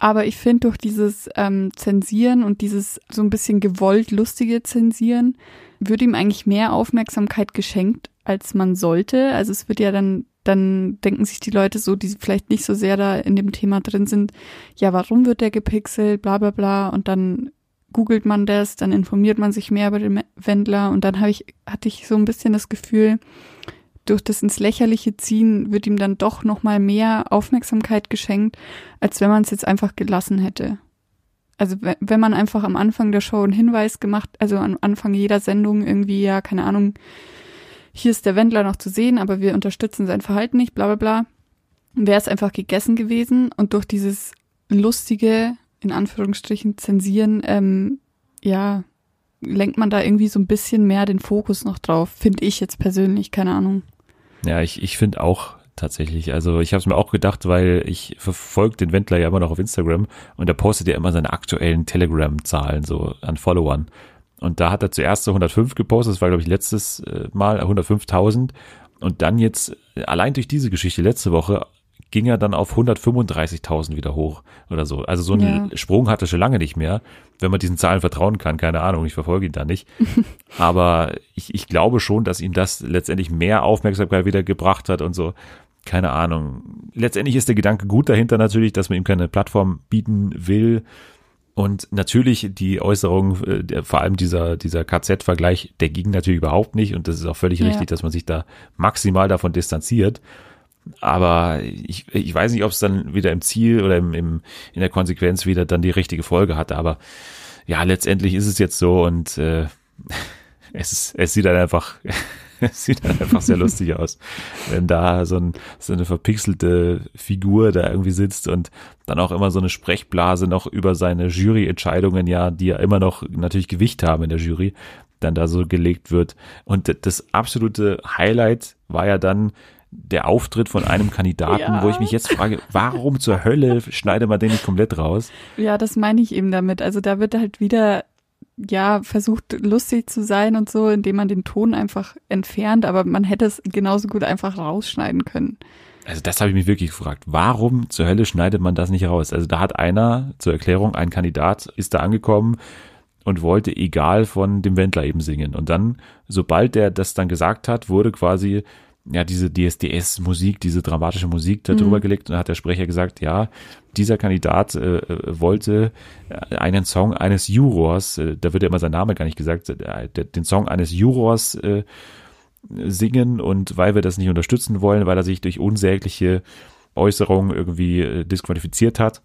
Aber ich finde durch dieses ähm, Zensieren und dieses so ein bisschen gewollt lustige Zensieren würde ihm eigentlich mehr Aufmerksamkeit geschenkt, als man sollte. Also es wird ja dann dann denken sich die Leute so, die vielleicht nicht so sehr da in dem Thema drin sind, ja, warum wird der gepixelt, bla bla bla. Und dann googelt man das, dann informiert man sich mehr über den Wendler und dann habe ich, hatte ich so ein bisschen das Gefühl, durch das ins Lächerliche ziehen wird ihm dann doch nochmal mehr Aufmerksamkeit geschenkt, als wenn man es jetzt einfach gelassen hätte. Also wenn man einfach am Anfang der Show einen Hinweis gemacht, also am Anfang jeder Sendung irgendwie, ja, keine Ahnung, hier ist der Wendler noch zu sehen, aber wir unterstützen sein Verhalten nicht, bla bla bla, wäre es einfach gegessen gewesen und durch dieses lustige, in Anführungsstrichen, Zensieren, ähm, ja, lenkt man da irgendwie so ein bisschen mehr den Fokus noch drauf, finde ich jetzt persönlich, keine Ahnung. Ja, ich, ich finde auch tatsächlich. Also ich habe es mir auch gedacht, weil ich verfolge den Wendler ja immer noch auf Instagram und er postet ja immer seine aktuellen Telegram-Zahlen so an Followern. Und da hat er zuerst so 105 gepostet, das war glaube ich letztes äh, Mal 105.000 und dann jetzt allein durch diese Geschichte letzte Woche ging er dann auf 135.000 wieder hoch oder so. Also so einen ja. Sprung hat er schon lange nicht mehr, wenn man diesen Zahlen vertrauen kann. Keine Ahnung, ich verfolge ihn da nicht. [LAUGHS] Aber ich, ich glaube schon, dass ihm das letztendlich mehr Aufmerksamkeit wieder gebracht hat und so. Keine Ahnung. Letztendlich ist der Gedanke gut dahinter natürlich, dass man ihm keine Plattform bieten will. Und natürlich die Äußerung, äh, vor allem dieser, dieser KZ-Vergleich, der ging natürlich überhaupt nicht. Und das ist auch völlig ja. richtig, dass man sich da maximal davon distanziert. Aber ich, ich weiß nicht, ob es dann wieder im Ziel oder im, im, in der Konsequenz wieder dann die richtige Folge hatte. Aber ja, letztendlich ist es jetzt so und äh, [LAUGHS] es, es sieht dann einfach, [LAUGHS] es sieht dann einfach sehr lustig aus, wenn da so, ein, so eine verpixelte Figur da irgendwie sitzt und dann auch immer so eine Sprechblase noch über seine Juryentscheidungen, ja, die ja immer noch natürlich Gewicht haben in der Jury, dann da so gelegt wird. Und das absolute Highlight war ja dann der Auftritt von einem Kandidaten, ja. wo ich mich jetzt frage, warum zur Hölle schneidet man den nicht komplett raus? Ja, das meine ich eben damit. Also da wird halt wieder ja versucht lustig zu sein und so, indem man den Ton einfach entfernt, aber man hätte es genauso gut einfach rausschneiden können. Also das habe ich mich wirklich gefragt. Warum zur Hölle schneidet man das nicht raus? Also da hat einer zur Erklärung, ein Kandidat ist da angekommen und wollte egal von dem Wendler eben singen. Und dann, sobald der das dann gesagt hat, wurde quasi ja, diese DSDS-Musik, diese dramatische Musik da drüber mhm. gelegt und dann hat der Sprecher gesagt, ja, dieser Kandidat äh, äh wollte äh, einen Song eines Jurors, äh, da wird ja immer sein Name gar nicht gesagt, äh, den Song eines Jurors äh, singen und weil wir das nicht unterstützen wollen, weil er sich durch unsägliche Äußerungen irgendwie disqualifiziert hat,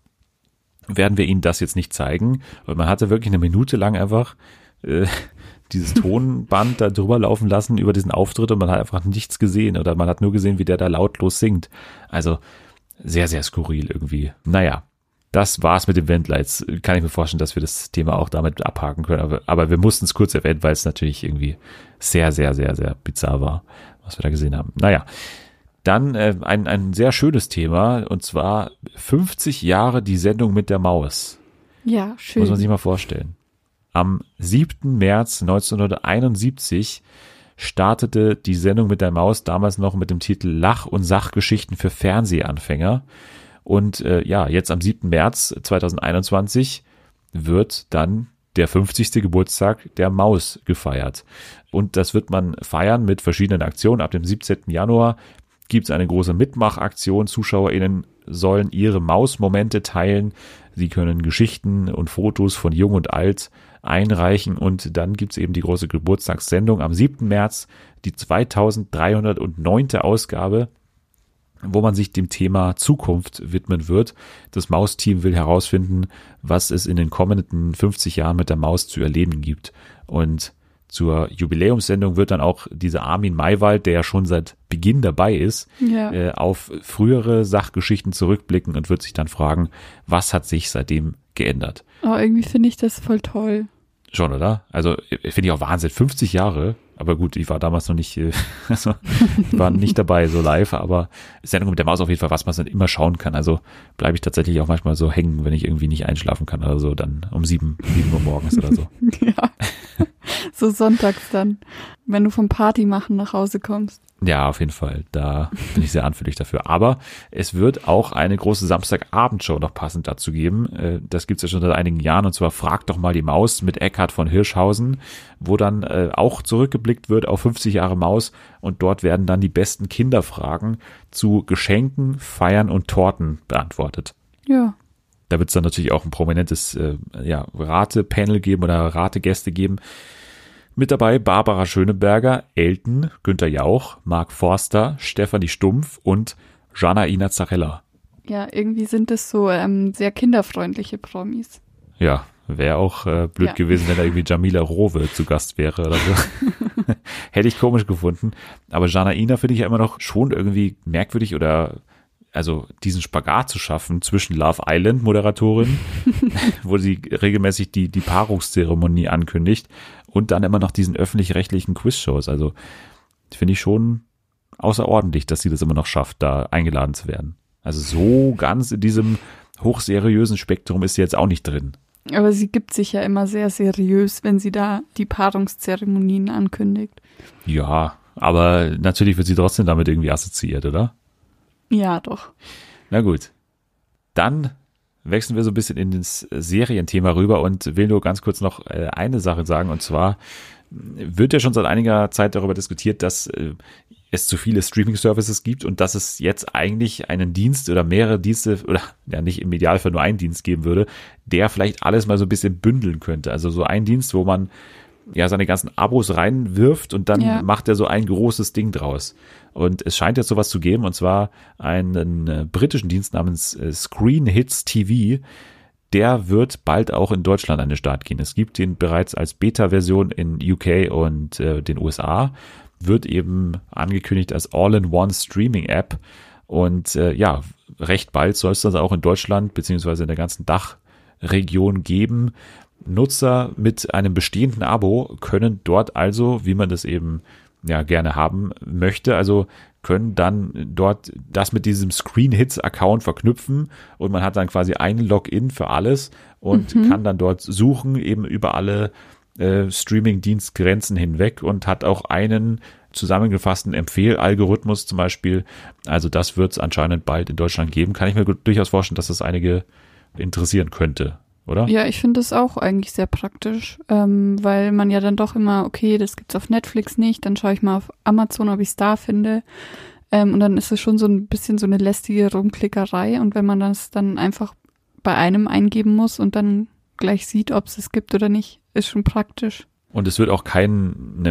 werden wir ihnen das jetzt nicht zeigen. Und man hatte wirklich eine Minute lang einfach dieses Tonband da drüber laufen lassen über diesen Auftritt und man hat einfach nichts gesehen oder man hat nur gesehen, wie der da lautlos singt. Also sehr, sehr skurril irgendwie. Naja, das war's mit dem Wendler. Jetzt kann ich mir vorstellen, dass wir das Thema auch damit abhaken können. Aber, aber wir mussten es kurz erwähnen, weil es natürlich irgendwie sehr, sehr, sehr, sehr bizarr war, was wir da gesehen haben. Naja, dann äh, ein, ein sehr schönes Thema und zwar 50 Jahre die Sendung mit der Maus. Ja, schön. Muss man sich mal vorstellen. Am 7. März 1971 startete die Sendung mit der Maus damals noch mit dem Titel Lach- und Sachgeschichten für Fernsehanfänger. Und äh, ja, jetzt am 7. März 2021 wird dann der 50. Geburtstag der Maus gefeiert. Und das wird man feiern mit verschiedenen Aktionen. Ab dem 17. Januar gibt es eine große Mitmachaktion. ZuschauerInnen sollen ihre Mausmomente teilen. Sie können Geschichten und Fotos von Jung und Alt einreichen und dann gibt's eben die große Geburtstagssendung am 7. März, die 2309. Ausgabe, wo man sich dem Thema Zukunft widmen wird. Das Mausteam will herausfinden, was es in den kommenden 50 Jahren mit der Maus zu erleben gibt. Und zur Jubiläumssendung wird dann auch dieser Armin Maywald, der ja schon seit Beginn dabei ist, ja. äh, auf frühere Sachgeschichten zurückblicken und wird sich dann fragen, was hat sich seitdem geändert. Oh, irgendwie finde ich das voll toll. Schon, oder? Also finde ich auch Wahnsinn. 50 Jahre. Aber gut, ich war damals noch nicht, äh, [LAUGHS] also, war nicht dabei so live, aber Sendung mit der Maus auf jeden Fall, was man dann immer schauen kann. Also bleibe ich tatsächlich auch manchmal so hängen, wenn ich irgendwie nicht einschlafen kann oder so, dann um sieben, sieben Uhr morgens oder so. [LAUGHS] ja. So sonntags dann, wenn du vom Party machen nach Hause kommst. Ja, auf jeden Fall. Da bin ich sehr anfällig dafür. Aber es wird auch eine große Samstagabendshow noch passend dazu geben. Äh, das gibt's ja schon seit einigen Jahren. Und zwar Frag doch mal die Maus mit Eckhard von Hirschhausen, wo dann äh, auch zurückgeblickt wird auf 50 Jahre Maus. Und dort werden dann die besten Kinderfragen zu Geschenken, Feiern und Torten beantwortet. Ja. Da wird es dann natürlich auch ein prominentes äh, ja, Rate-Panel geben oder Rategäste geben. Mit dabei Barbara Schöneberger, Elton, Günter Jauch, Marc Forster, Stefanie Stumpf und Jana Ina Zarella. Ja, irgendwie sind es so ähm, sehr kinderfreundliche Promis. Ja, wäre auch äh, blöd ja. gewesen, wenn da irgendwie Jamila Rowe zu Gast wäre oder so. [LAUGHS] Hätte ich komisch gefunden. Aber Jana Ina finde ich ja immer noch schon irgendwie merkwürdig oder also diesen Spagat zu schaffen zwischen Love Island Moderatorin, [LAUGHS] wo sie regelmäßig die, die Paarungszeremonie ankündigt und dann immer noch diesen öffentlich-rechtlichen Quizshows. Also finde ich schon außerordentlich, dass sie das immer noch schafft, da eingeladen zu werden. Also so ganz in diesem hochseriösen Spektrum ist sie jetzt auch nicht drin. Aber sie gibt sich ja immer sehr seriös, wenn sie da die Paarungszeremonien ankündigt. Ja, aber natürlich wird sie trotzdem damit irgendwie assoziiert, oder? Ja, doch. Na gut. Dann wechseln wir so ein bisschen in das Serienthema rüber und will nur ganz kurz noch äh, eine Sache sagen und zwar wird ja schon seit einiger Zeit darüber diskutiert, dass äh, es zu viele Streaming-Services gibt und dass es jetzt eigentlich einen Dienst oder mehrere Dienste oder ja nicht im Idealfall nur einen Dienst geben würde, der vielleicht alles mal so ein bisschen bündeln könnte. Also so ein Dienst, wo man ja seine ganzen Abos reinwirft und dann ja. macht er so ein großes Ding draus. Und es scheint jetzt sowas zu geben, und zwar einen äh, britischen Dienst namens äh, Screen Hits TV. Der wird bald auch in Deutschland an den Start gehen. Es gibt den bereits als Beta-Version in UK und äh, den USA. Wird eben angekündigt als All-in-One Streaming-App. Und äh, ja, recht bald soll es das auch in Deutschland beziehungsweise in der ganzen Dachregion geben. Nutzer mit einem bestehenden Abo können dort also, wie man das eben ja gerne haben möchte, also können dann dort das mit diesem Screen Hits Account verknüpfen und man hat dann quasi einen Login für alles und mhm. kann dann dort suchen eben über alle äh, Streaming-Dienstgrenzen hinweg und hat auch einen zusammengefassten Empfehlalgorithmus zum Beispiel. Also das wird es anscheinend bald in Deutschland geben. Kann ich mir durchaus vorstellen, dass das einige interessieren könnte oder? Ja, ich finde das auch eigentlich sehr praktisch, ähm, weil man ja dann doch immer, okay, das gibt's auf Netflix nicht, dann schaue ich mal auf Amazon, ob ich es da finde. Ähm, und dann ist es schon so ein bisschen so eine lästige Rumklickerei. Und wenn man das dann einfach bei einem eingeben muss und dann gleich sieht, ob es es gibt oder nicht, ist schon praktisch. Und es wird auch keine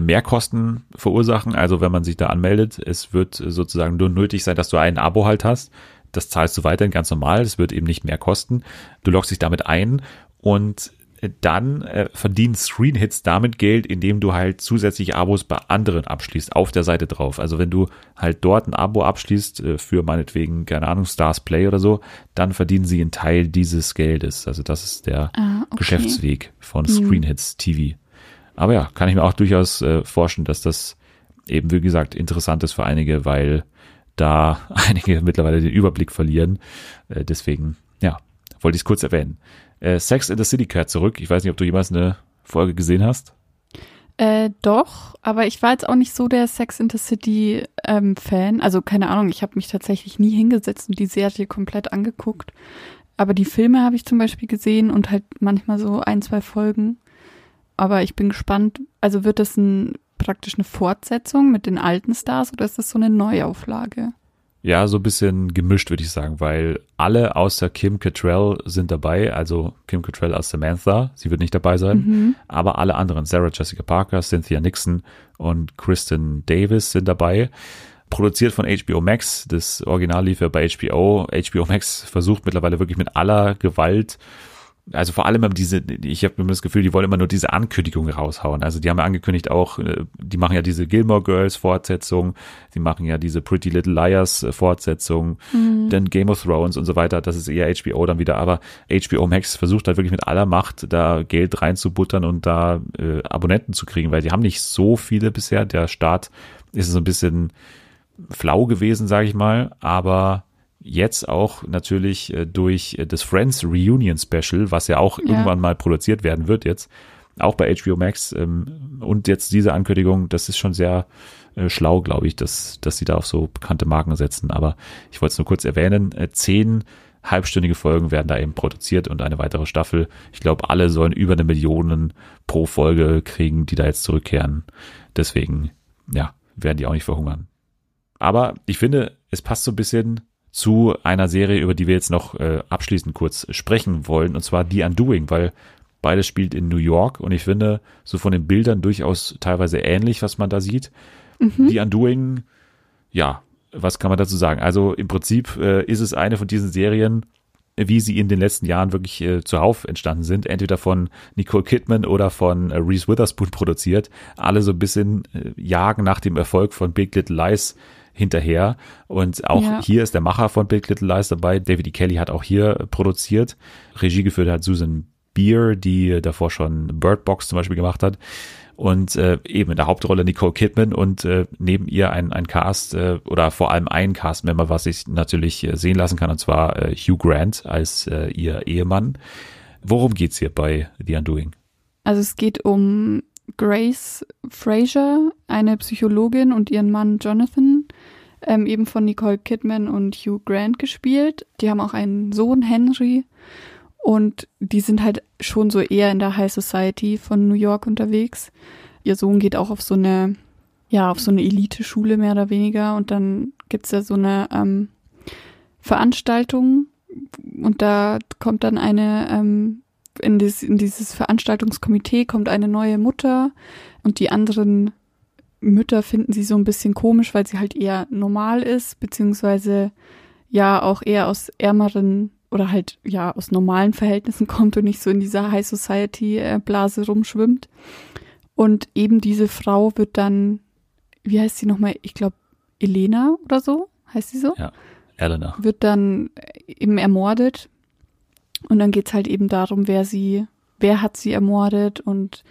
Mehrkosten verursachen. Also wenn man sich da anmeldet, es wird sozusagen nur nötig sein, dass du ein Abo halt hast das zahlst du weiterhin ganz normal, das wird eben nicht mehr kosten. Du loggst dich damit ein und dann äh, verdienen Screenhits damit Geld, indem du halt zusätzliche Abos bei anderen abschließt, auf der Seite drauf. Also wenn du halt dort ein Abo abschließt äh, für meinetwegen, keine Ahnung, Stars Play oder so, dann verdienen sie einen Teil dieses Geldes. Also das ist der ah, okay. Geschäftsweg von mhm. Screenhits TV. Aber ja, kann ich mir auch durchaus äh, vorstellen, dass das eben, wie gesagt, interessant ist für einige, weil da [LAUGHS] einige mittlerweile den Überblick verlieren. Äh, deswegen, ja, wollte ich es kurz erwähnen. Äh, Sex in the City kehrt zurück. Ich weiß nicht, ob du jemals eine Folge gesehen hast. Äh, doch, aber ich war jetzt auch nicht so der Sex in the City ähm, Fan. Also keine Ahnung, ich habe mich tatsächlich nie hingesetzt und die Serie komplett angeguckt. Aber die Filme habe ich zum Beispiel gesehen und halt manchmal so ein, zwei Folgen. Aber ich bin gespannt. Also wird das ein praktisch eine Fortsetzung mit den alten Stars oder ist das so eine Neuauflage? Ja, so ein bisschen gemischt, würde ich sagen, weil alle außer Kim Cattrall sind dabei, also Kim Cattrall als Samantha, sie wird nicht dabei sein, mhm. aber alle anderen, Sarah Jessica Parker, Cynthia Nixon und Kristen Davis sind dabei. Produziert von HBO Max, das Original lief ja bei HBO. HBO Max versucht mittlerweile wirklich mit aller Gewalt also vor allem diese, ich habe immer das Gefühl, die wollen immer nur diese Ankündigung raushauen. Also die haben ja angekündigt auch, äh, die machen ja diese Gilmore Girls Fortsetzung, die machen ja diese Pretty Little Liars äh, Fortsetzung, mhm. dann Game of Thrones und so weiter. Das ist eher HBO dann wieder, aber HBO Max versucht halt wirklich mit aller Macht da Geld reinzubuttern und da äh, Abonnenten zu kriegen, weil die haben nicht so viele bisher. Der Start ist so ein bisschen flau gewesen, sage ich mal, aber jetzt auch natürlich äh, durch äh, das Friends Reunion Special, was ja auch ja. irgendwann mal produziert werden wird jetzt, auch bei HBO Max. Ähm, und jetzt diese Ankündigung, das ist schon sehr äh, schlau, glaube ich, dass, dass sie da auf so bekannte Marken setzen. Aber ich wollte es nur kurz erwähnen. Äh, zehn halbstündige Folgen werden da eben produziert und eine weitere Staffel. Ich glaube, alle sollen über eine Million pro Folge kriegen, die da jetzt zurückkehren. Deswegen, ja, werden die auch nicht verhungern. Aber ich finde, es passt so ein bisschen zu einer Serie, über die wir jetzt noch äh, abschließend kurz sprechen wollen, und zwar The Undoing, weil beides spielt in New York und ich finde so von den Bildern durchaus teilweise ähnlich, was man da sieht. Mhm. The Undoing, ja, was kann man dazu sagen? Also im Prinzip äh, ist es eine von diesen Serien, wie sie in den letzten Jahren wirklich äh, zuhauf entstanden sind, entweder von Nicole Kidman oder von äh, Reese Witherspoon [LAUGHS] produziert, alle so ein bisschen äh, jagen nach dem Erfolg von Big Little Lies hinterher. Und auch ja. hier ist der Macher von Big Little Lies dabei. David E. Kelly hat auch hier produziert. Regie geführt hat Susan Beer, die davor schon Bird Box zum Beispiel gemacht hat und äh, eben in der Hauptrolle Nicole Kidman und äh, neben ihr ein, ein Cast äh, oder vor allem ein Cast-Member, was ich natürlich äh, sehen lassen kann, und zwar äh, Hugh Grant als äh, ihr Ehemann. Worum geht's hier bei The Undoing? Also es geht um Grace Fraser, eine Psychologin und ihren Mann Jonathan, ähm, eben von Nicole Kidman und Hugh Grant gespielt. Die haben auch einen Sohn, Henry. Und die sind halt schon so eher in der High Society von New York unterwegs. Ihr Sohn geht auch auf so eine, ja, auf so eine Elite-Schule mehr oder weniger. Und dann gibt's ja so eine ähm, Veranstaltung. Und da kommt dann eine, ähm, in, dieses, in dieses Veranstaltungskomitee kommt eine neue Mutter. Und die anderen Mütter finden sie so ein bisschen komisch, weil sie halt eher normal ist, beziehungsweise ja auch eher aus ärmeren oder halt ja aus normalen Verhältnissen kommt und nicht so in dieser High Society äh, Blase rumschwimmt. Und eben diese Frau wird dann, wie heißt sie nochmal? Ich glaube Elena oder so, heißt sie so? Ja, Elena. Wird dann eben ermordet. Und dann geht's halt eben darum, wer sie, wer hat sie ermordet und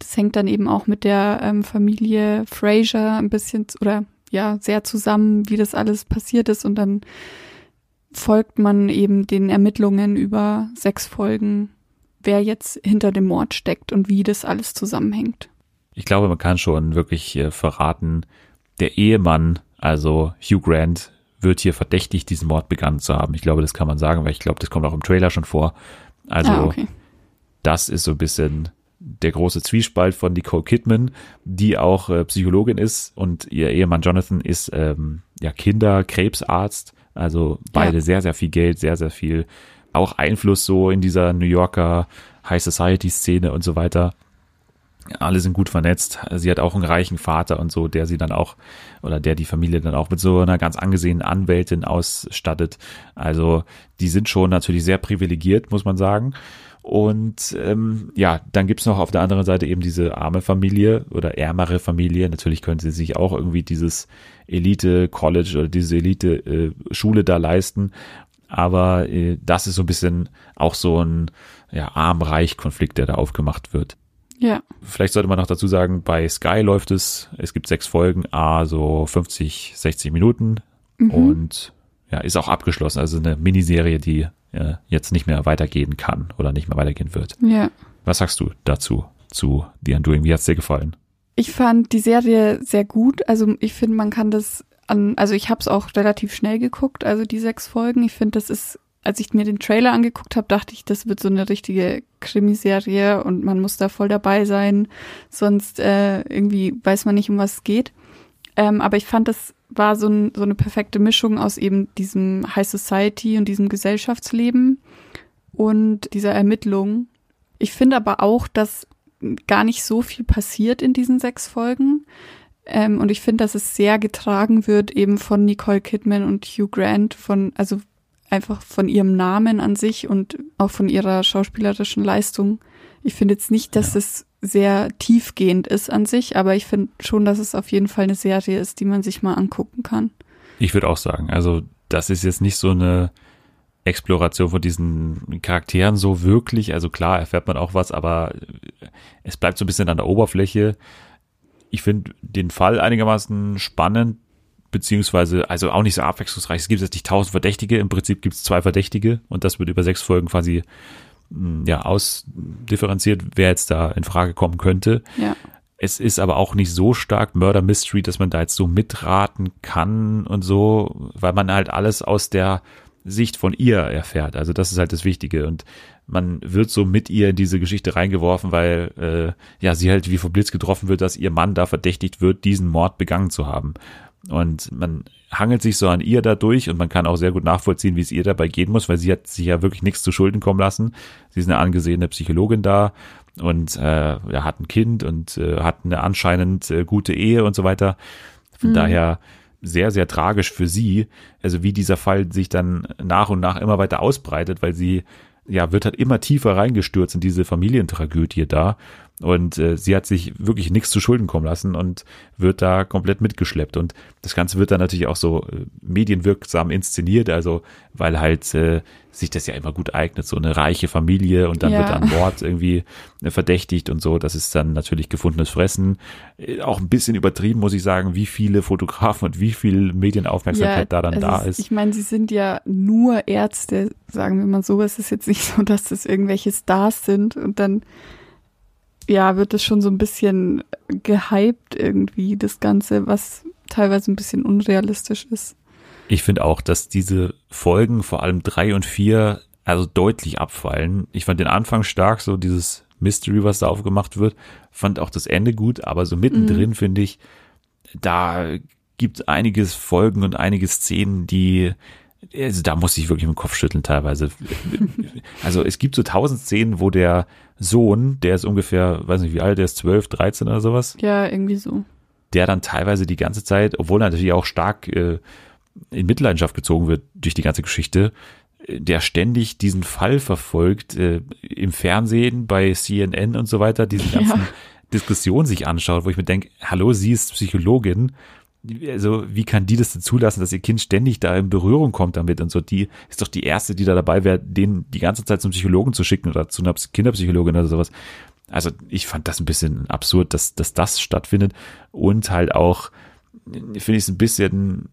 das hängt dann eben auch mit der ähm, Familie Fraser ein bisschen oder ja sehr zusammen, wie das alles passiert ist und dann folgt man eben den Ermittlungen über sechs Folgen, wer jetzt hinter dem Mord steckt und wie das alles zusammenhängt. Ich glaube, man kann schon wirklich äh, verraten, der Ehemann, also Hugh Grant, wird hier verdächtig, diesen Mord begangen zu haben. Ich glaube, das kann man sagen, weil ich glaube, das kommt auch im Trailer schon vor. Also, ah, okay. das ist so ein bisschen der große Zwiespalt von Nicole Kidman, die auch äh, Psychologin ist und ihr Ehemann Jonathan ist ähm, ja Kinderkrebsarzt also beide ja. sehr, sehr viel Geld, sehr, sehr viel auch Einfluss so in dieser New Yorker High Society Szene und so weiter. Alle sind gut vernetzt. Sie hat auch einen reichen Vater und so, der sie dann auch oder der die Familie dann auch mit so einer ganz angesehenen Anwältin ausstattet. Also die sind schon natürlich sehr privilegiert, muss man sagen. Und ähm, ja, dann gibt's noch auf der anderen Seite eben diese arme Familie oder ärmere Familie. Natürlich können sie sich auch irgendwie dieses Elite-College oder diese Elite-Schule da leisten. Aber äh, das ist so ein bisschen auch so ein ja, arm-reich-Konflikt, der da aufgemacht wird. Ja. Vielleicht sollte man noch dazu sagen, bei Sky läuft es, es gibt sechs Folgen, a so 50, 60 Minuten mhm. und ja, ist auch abgeschlossen. Also eine Miniserie, die äh, jetzt nicht mehr weitergehen kann oder nicht mehr weitergehen wird. Ja. Was sagst du dazu, zu The Undoing? Wie hat's dir gefallen? Ich fand die Serie sehr gut. Also ich finde, man kann das an, also ich habe es auch relativ schnell geguckt, also die sechs Folgen. Ich finde, das ist, als ich mir den Trailer angeguckt habe, dachte ich, das wird so eine richtige Krimiserie und man muss da voll dabei sein, sonst äh, irgendwie weiß man nicht, um was es geht. Ähm, aber ich fand, das war so, ein, so eine perfekte Mischung aus eben diesem High Society und diesem Gesellschaftsleben und dieser Ermittlung. Ich finde aber auch, dass gar nicht so viel passiert in diesen sechs Folgen. Ähm, und ich finde, dass es sehr getragen wird eben von Nicole Kidman und Hugh Grant, von, also einfach von ihrem Namen an sich und auch von ihrer schauspielerischen Leistung. Ich finde jetzt nicht, dass ja. es sehr tiefgehend ist an sich, aber ich finde schon, dass es auf jeden Fall eine Serie ist, die man sich mal angucken kann. Ich würde auch sagen, also das ist jetzt nicht so eine Exploration von diesen Charakteren so wirklich. Also klar, erfährt man auch was, aber es bleibt so ein bisschen an der Oberfläche. Ich finde den Fall einigermaßen spannend, beziehungsweise also auch nicht so abwechslungsreich. Es gibt jetzt nicht tausend Verdächtige, im Prinzip gibt es zwei Verdächtige und das wird über sechs Folgen quasi ja, ausdifferenziert, wer jetzt da in Frage kommen könnte. Ja. Es ist aber auch nicht so stark Murder Mystery, dass man da jetzt so mitraten kann und so, weil man halt alles aus der Sicht von ihr erfährt. Also das ist halt das Wichtige. Und man wird so mit ihr in diese Geschichte reingeworfen, weil äh, ja sie halt wie vom Blitz getroffen wird, dass ihr Mann da verdächtigt wird, diesen Mord begangen zu haben. Und man hangelt sich so an ihr da durch und man kann auch sehr gut nachvollziehen, wie es ihr dabei gehen muss, weil sie hat sich ja wirklich nichts zu Schulden kommen lassen. Sie ist eine angesehene Psychologin da und äh, hat ein Kind und äh, hat eine anscheinend äh, gute Ehe und so weiter. Von mhm. daher sehr, sehr tragisch für sie, also wie dieser Fall sich dann nach und nach immer weiter ausbreitet, weil sie ja, wird halt immer tiefer reingestürzt in diese Familientragödie da und äh, sie hat sich wirklich nichts zu Schulden kommen lassen und wird da komplett mitgeschleppt. Und das Ganze wird dann natürlich auch so äh, medienwirksam inszeniert, also weil halt äh, sich das ja immer gut eignet, so eine reiche Familie und dann ja. wird dann Mord irgendwie äh, verdächtigt und so. Das ist dann natürlich gefundenes Fressen. Äh, auch ein bisschen übertrieben, muss ich sagen, wie viele Fotografen und wie viel Medienaufmerksamkeit ja, da dann da ist. ist. Ich meine, sie sind ja nur Ärzte, sagen wir mal so. Es ist jetzt nicht so, dass das irgendwelche Stars sind und dann ja, wird es schon so ein bisschen gehypt irgendwie, das Ganze, was teilweise ein bisschen unrealistisch ist. Ich finde auch, dass diese Folgen, vor allem drei und vier, also deutlich abfallen. Ich fand den Anfang stark, so dieses Mystery, was da aufgemacht wird. Fand auch das Ende gut, aber so mittendrin mhm. finde ich, da gibt einiges Folgen und einige Szenen, die also da muss ich wirklich mit dem Kopf schütteln teilweise. Also es gibt so tausend Szenen, wo der Sohn, der ist ungefähr, weiß nicht wie alt, der ist zwölf, dreizehn oder sowas. Ja, irgendwie so. Der dann teilweise die ganze Zeit, obwohl er natürlich auch stark äh, in Mitleidenschaft gezogen wird durch die ganze Geschichte, äh, der ständig diesen Fall verfolgt, äh, im Fernsehen, bei CNN und so weiter, diese [LAUGHS] ganzen ja. Diskussionen sich anschaut, wo ich mir denke, hallo, sie ist Psychologin also wie kann die das zulassen, dass ihr Kind ständig da in Berührung kommt damit und so, die ist doch die erste, die da dabei wäre, den die ganze Zeit zum Psychologen zu schicken oder zu einer Kinderpsychologin oder sowas. Also ich fand das ein bisschen absurd, dass, dass das stattfindet und halt auch, finde ich es ein bisschen,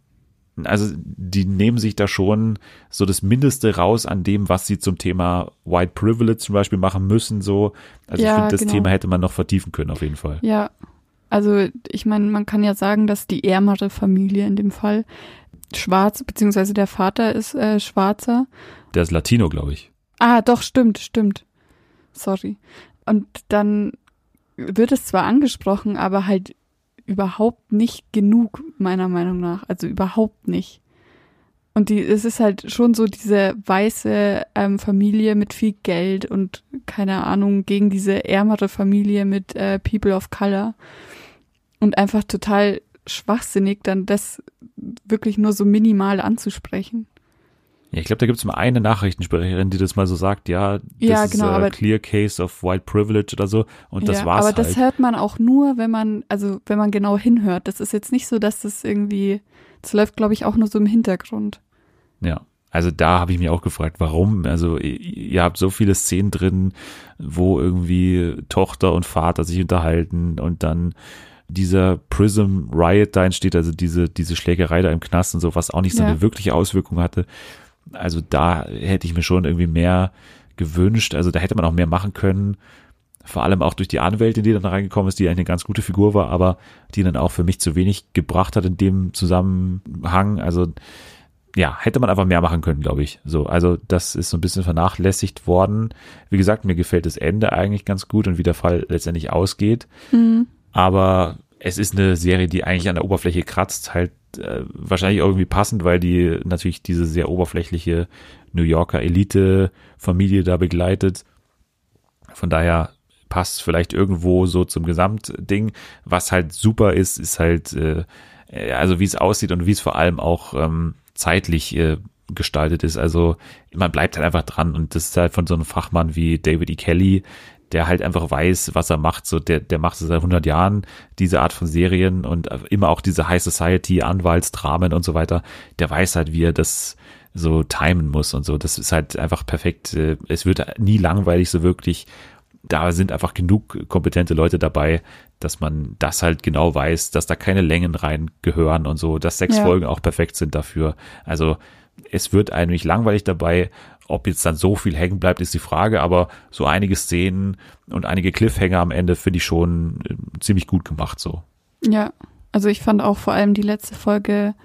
also die nehmen sich da schon so das Mindeste raus an dem, was sie zum Thema White Privilege zum Beispiel machen müssen, so. Also ja, ich finde, das genau. Thema hätte man noch vertiefen können auf jeden Fall. Ja, also ich meine, man kann ja sagen, dass die ärmere Familie in dem Fall schwarz, beziehungsweise der Vater ist äh, schwarzer. Der ist Latino, glaube ich. Ah, doch, stimmt, stimmt. Sorry. Und dann wird es zwar angesprochen, aber halt überhaupt nicht genug, meiner Meinung nach. Also überhaupt nicht. Und die, es ist halt schon so diese weiße ähm, Familie mit viel Geld und keine Ahnung gegen diese ärmere Familie mit äh, People of Color und einfach total schwachsinnig, dann das wirklich nur so minimal anzusprechen. Ja, ich glaube, da gibt es mal eine Nachrichtensprecherin, die das mal so sagt, ja, das ja, genau, ist a clear case of white privilege oder so und das ja, war's Aber halt. das hört man auch nur, wenn man, also wenn man genau hinhört. Das ist jetzt nicht so, dass das irgendwie, das läuft, glaube ich, auch nur so im Hintergrund. Ja, also da habe ich mich auch gefragt, warum? Also ihr habt so viele Szenen drin, wo irgendwie Tochter und Vater sich unterhalten und dann dieser Prism Riot da entsteht, also diese, diese Schlägerei da im Knast und so, was auch nicht so ja. eine wirkliche Auswirkung hatte. Also da hätte ich mir schon irgendwie mehr gewünscht. Also da hätte man auch mehr machen können. Vor allem auch durch die Anwältin, die dann reingekommen ist, die eigentlich eine ganz gute Figur war, aber die dann auch für mich zu wenig gebracht hat in dem Zusammenhang. Also ja, hätte man einfach mehr machen können, glaube ich. So, also das ist so ein bisschen vernachlässigt worden. Wie gesagt, mir gefällt das Ende eigentlich ganz gut und wie der Fall letztendlich ausgeht. Mhm. Aber es ist eine Serie, die eigentlich an der Oberfläche kratzt, halt äh, wahrscheinlich irgendwie passend, weil die natürlich diese sehr oberflächliche New Yorker Elite-Familie da begleitet. Von daher passt vielleicht irgendwo so zum Gesamtding. Was halt super ist, ist halt, äh, also wie es aussieht und wie es vor allem auch ähm, zeitlich äh, gestaltet ist. Also man bleibt halt einfach dran und das ist halt von so einem Fachmann wie David E. Kelly, der halt einfach weiß, was er macht. So, der, der macht seit 100 Jahren diese Art von Serien und immer auch diese High Society, Anwaltsdramen und so weiter. Der weiß halt, wie er das so timen muss und so. Das ist halt einfach perfekt. Äh, es wird nie langweilig so wirklich. Da sind einfach genug kompetente Leute dabei, dass man das halt genau weiß, dass da keine Längen rein gehören und so, dass sechs ja. Folgen auch perfekt sind dafür. Also es wird einem nicht langweilig dabei. Ob jetzt dann so viel hängen bleibt, ist die Frage, aber so einige Szenen und einige Cliffhanger am Ende finde ich schon äh, ziemlich gut gemacht so. Ja, also ich fand auch vor allem die letzte Folge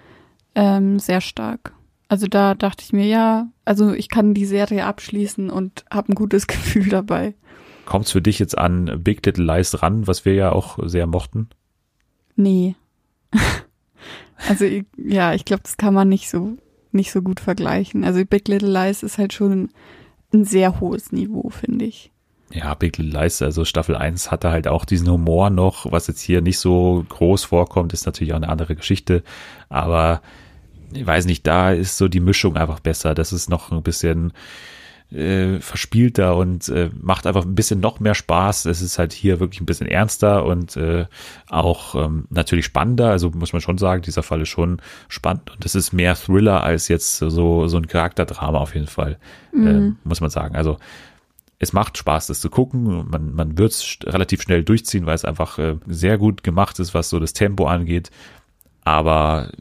ähm, sehr stark. Also da dachte ich mir, ja, also ich kann die Serie abschließen und habe ein gutes [LAUGHS] Gefühl dabei. Kommt es für dich jetzt an Big Little Lies ran, was wir ja auch sehr mochten? Nee. [LAUGHS] also ja, ich glaube, das kann man nicht so nicht so gut vergleichen. Also Big Little Lies ist halt schon ein sehr hohes Niveau, finde ich. Ja, Big Little Lies, also Staffel 1 hatte halt auch diesen Humor noch, was jetzt hier nicht so groß vorkommt, ist natürlich auch eine andere Geschichte, aber ich weiß nicht, da ist so die Mischung einfach besser. Das ist noch ein bisschen äh, verspielter und äh, macht einfach ein bisschen noch mehr Spaß. Es ist halt hier wirklich ein bisschen ernster und äh, auch ähm, natürlich spannender. Also muss man schon sagen, dieser Fall ist schon spannend und es ist mehr Thriller als jetzt so so ein Charakterdrama auf jeden Fall, mhm. äh, muss man sagen. Also es macht Spaß, das zu gucken. Man, man wird es relativ schnell durchziehen, weil es einfach äh, sehr gut gemacht ist, was so das Tempo angeht. Aber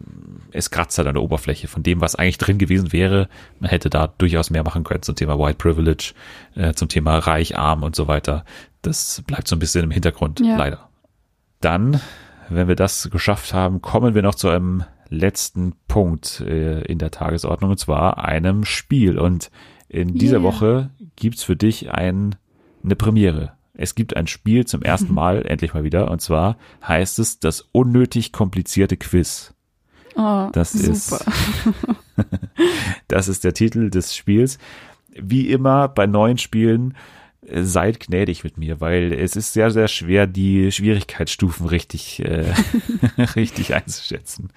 es kratzt halt an der Oberfläche von dem, was eigentlich drin gewesen wäre. Man hätte da durchaus mehr machen können zum Thema White Privilege, äh, zum Thema Reich, Arm und so weiter. Das bleibt so ein bisschen im Hintergrund, ja. leider. Dann, wenn wir das geschafft haben, kommen wir noch zu einem letzten Punkt äh, in der Tagesordnung, und zwar einem Spiel. Und in dieser yeah. Woche gibt's für dich ein, eine Premiere. Es gibt ein Spiel zum ersten [LAUGHS] Mal, endlich mal wieder, und zwar heißt es das unnötig komplizierte Quiz. Oh, das super. ist [LAUGHS] das ist der Titel des Spiels. Wie immer bei neuen Spielen äh, seid gnädig mit mir, weil es ist sehr, sehr schwer, die Schwierigkeitsstufen richtig, äh, [LAUGHS] richtig einzuschätzen.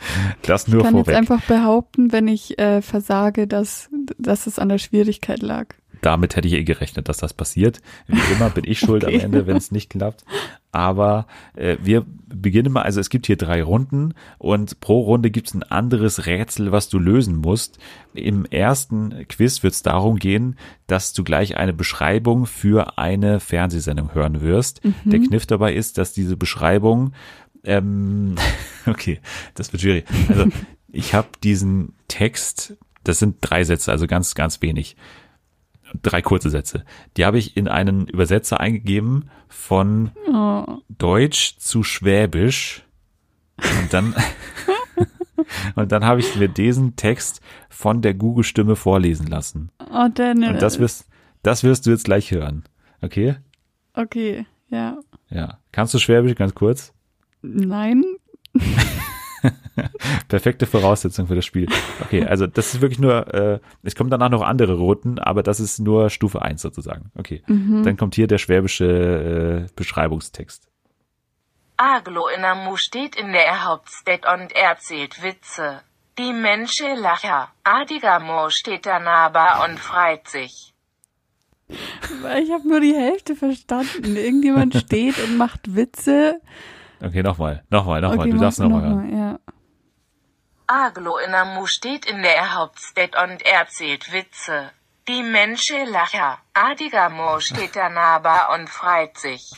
Das nur ich kann vorweg. jetzt einfach behaupten, wenn ich äh, versage, dass, dass es an der Schwierigkeit lag damit hätte ich eh gerechnet, dass das passiert. Wie immer bin ich [LAUGHS] schuld okay. am Ende, wenn es nicht klappt. Aber äh, wir beginnen mal, also es gibt hier drei Runden und pro Runde gibt es ein anderes Rätsel, was du lösen musst. Im ersten Quiz wird es darum gehen, dass du gleich eine Beschreibung für eine Fernsehsendung hören wirst. Mhm. Der Kniff dabei ist, dass diese Beschreibung ähm, [LAUGHS] okay, das wird schwierig. Also ich habe diesen Text, das sind drei Sätze, also ganz, ganz wenig drei kurze Sätze. Die habe ich in einen Übersetzer eingegeben von oh. Deutsch zu Schwäbisch. Und dann, [LAUGHS] und dann habe ich mir diesen Text von der Google-Stimme vorlesen lassen. Oh, Daniel. Und das wirst, das wirst du jetzt gleich hören. Okay? Okay, ja. Ja. Kannst du Schwäbisch ganz kurz? Nein. [LAUGHS] [LAUGHS] Perfekte Voraussetzung für das Spiel. Okay, also das ist wirklich nur, äh, es kommen danach noch andere Routen, aber das ist nur Stufe 1 sozusagen. Okay, mhm. dann kommt hier der schwäbische äh, Beschreibungstext. Aglo Inamu steht in der Hauptstadt und erzählt Witze. Die Menschen lachen. Adigamo steht daneben und freut sich. Ich habe nur die Hälfte verstanden. Irgendjemand [LAUGHS] steht und macht Witze. Okay, nochmal, nochmal, nochmal. Okay, du darfst nochmal noch hören. Ja. Aglo Inamu steht in der Hauptstadt und erzählt Witze. Die Menschen lachen. Adigamo steht daneben und freut sich.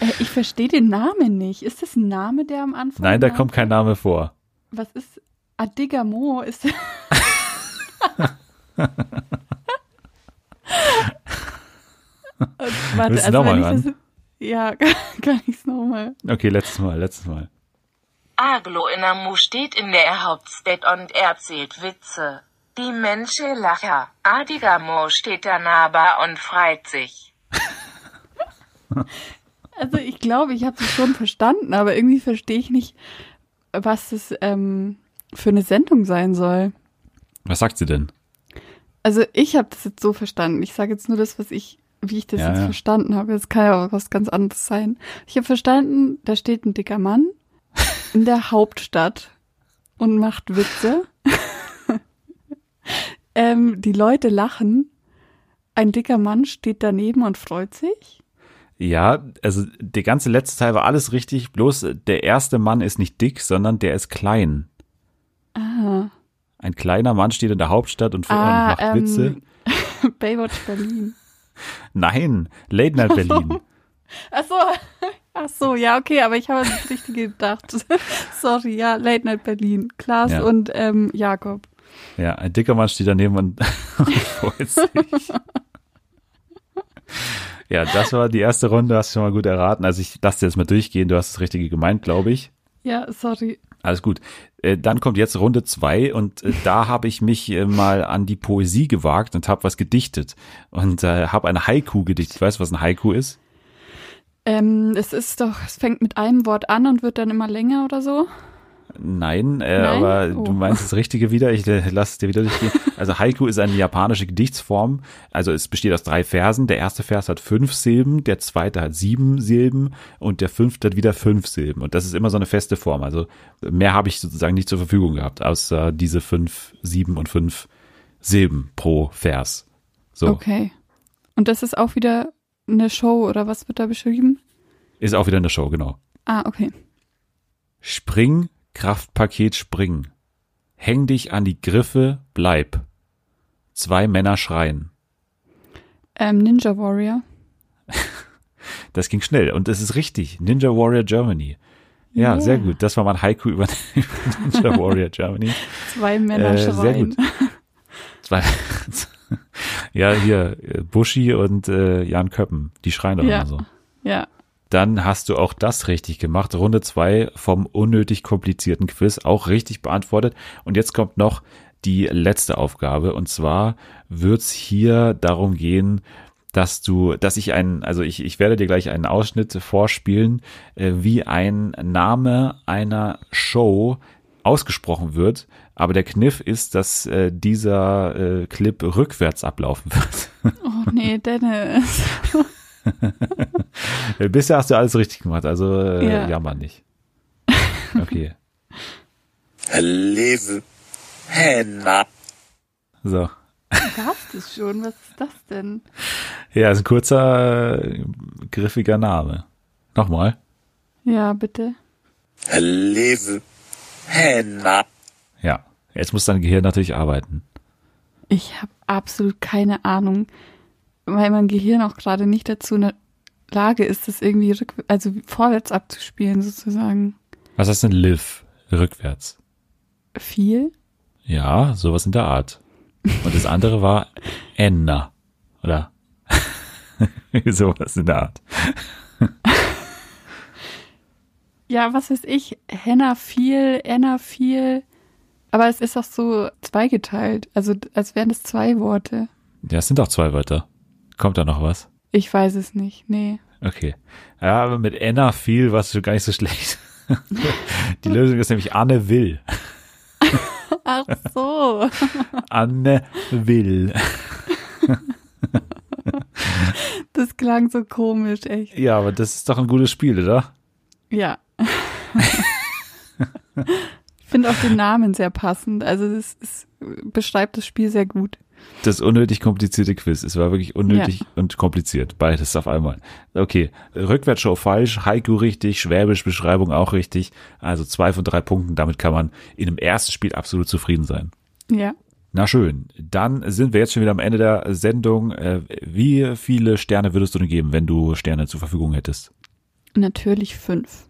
Äh, ich verstehe den Namen nicht. Ist das ein Name, der am Anfang? Nein, da war? kommt kein Name vor. Was ist Adigamo? Ist [LAUGHS] [LAUGHS] warte, also nochmal ran? Ja, [LAUGHS] kann ich es nochmal. Okay, letztes Mal, letztes Mal. Aglo Inamu steht in der Hauptstadt und erzählt Witze. Die Menschen lachen. Adigamo steht daneben und freut sich. [LAUGHS] Also ich glaube, ich habe es schon verstanden, aber irgendwie verstehe ich nicht, was das ähm, für eine Sendung sein soll. Was sagt sie denn? Also ich habe das jetzt so verstanden. Ich sage jetzt nur das, was ich wie ich das ja, jetzt ja. verstanden habe. Es kann ja auch was ganz anderes sein. Ich habe verstanden, da steht ein dicker Mann [LAUGHS] in der Hauptstadt und macht Witze. [LAUGHS] ähm, die Leute lachen. Ein dicker Mann steht daneben und freut sich. Ja, also der ganze letzte Teil war alles richtig, bloß der erste Mann ist nicht dick, sondern der ist klein. Ah. Ein kleiner Mann steht in der Hauptstadt und, ah, macht ähm, Witze. [LAUGHS] Baywatch Berlin. Nein, Late Night Berlin. [LAUGHS] Ach so, ach so, ja, okay, aber ich habe das Richtige gedacht. [LAUGHS] Sorry, ja, Late Night Berlin. Klaas ja. und ähm, Jakob. Ja, ein dicker Mann steht daneben und, und freut sich. Ja, das war die erste Runde, hast du schon mal gut erraten. Also ich lasse dir jetzt mal durchgehen, du hast das Richtige gemeint, glaube ich. Ja, sorry. Alles gut. Äh, dann kommt jetzt Runde zwei und äh, da habe ich mich äh, mal an die Poesie gewagt und habe was gedichtet und äh, habe ein Haiku gedichtet. Weißt du, was ein Haiku ist? Ähm, es ist doch, es fängt mit einem Wort an und wird dann immer länger oder so. Nein, äh, Nein? aber Oh. du meinst das Richtige wieder. Ich äh, lasse es dir wieder durchgehen. Also Haiku ist eine japanische Gedichtsform. Also es besteht aus drei Versen. Der erste Vers hat fünf Silben, der zweite hat sieben Silben und der fünfte hat wieder fünf Silben. Und das ist immer so eine feste Form. Also mehr habe ich sozusagen nicht zur Verfügung gehabt, außer diese fünf, sieben und fünf Silben pro Vers. So, Okay. Und das ist auch wieder eine Show oder was wird da beschrieben? ist auch wieder eine Show, genau. Ah, okay. Spring, Kraftpaket spring. Häng dich an die Griffe, bleib. Zwei Männer schreien. Ähm, Ninja Warrior. [LAUGHS] Das ging schnell und es ist richtig. Ninja Warrior Germany. Ja, Yeah. sehr gut. Das war mein Haiku über [LAUGHS] Ninja Warrior Germany. Zwei Männer Äh, sehr schreien. gut. Zwei, [LAUGHS] ja, hier, äh, Buschi und äh, Jan Köppen, die schreien doch Ja. immer so. Ja. Dann hast du auch das richtig gemacht. Runde zwei vom unnötig komplizierten Quiz auch richtig beantwortet. Und jetzt kommt noch die letzte Aufgabe. Und zwar wird's hier darum gehen, dass du, dass ich einen, also ich, ich werde dir gleich einen Ausschnitt vorspielen, äh, wie ein Name einer Show ausgesprochen wird. Aber der Kniff ist, dass äh, dieser äh, Clip rückwärts ablaufen wird. Oh nee, Dennis. [LAUGHS] Äh, Bisher hast du alles richtig gemacht, also äh, Ja. jammer nicht. [LAUGHS] Okay. Live Henna. So. Gab's das schon? Was ist das denn? Ja, ist ein kurzer, griffiger Name. Nochmal. Ja, bitte. Live Henna. Ja. Jetzt muss dein Gehirn natürlich arbeiten. Ich habe absolut keine Ahnung, weil mein Gehirn auch gerade nicht dazu in der Lage ist, das irgendwie also vorwärts abzuspielen sozusagen. Was heißt denn live? Rückwärts. Viel? Ja, sowas in der Art. Und das andere war Enna. Oder? [LAUGHS] sowas in der Art. Ja, was weiß ich, Henna viel, Enna viel. Aber es ist auch so zweigeteilt, also als wären es zwei Worte. Ja, es sind auch zwei Wörter. Kommt da noch was? Ich weiß es nicht, nee. Okay. Ja, aber mit Enna viel war es schon gar nicht so schlecht. [LAUGHS] Die Lösung ist nämlich Anne Will. [LAUGHS] Ach so. [LAUGHS] Anne Will. Das klang so komisch, echt. Ja, aber das ist doch ein gutes Spiel, oder? Ja. ich finde auch den Namen sehr passend. Also das ist, beschreibt das Spiel sehr gut. Das unnötig komplizierte Quiz. Es war wirklich unnötig und kompliziert. Beides auf einmal. Okay. Rückwärtsshow falsch, Haiku richtig, Schwäbisch Beschreibung auch richtig. Also zwei von drei Punkten. Damit kann man in dem ersten Spiel absolut zufrieden sein. Ja. Na schön. Dann sind wir jetzt schon wieder am Ende der Sendung. Äh, Wie viele Sterne würdest du denn geben, wenn du Sterne zur Verfügung hättest? Natürlich fünf.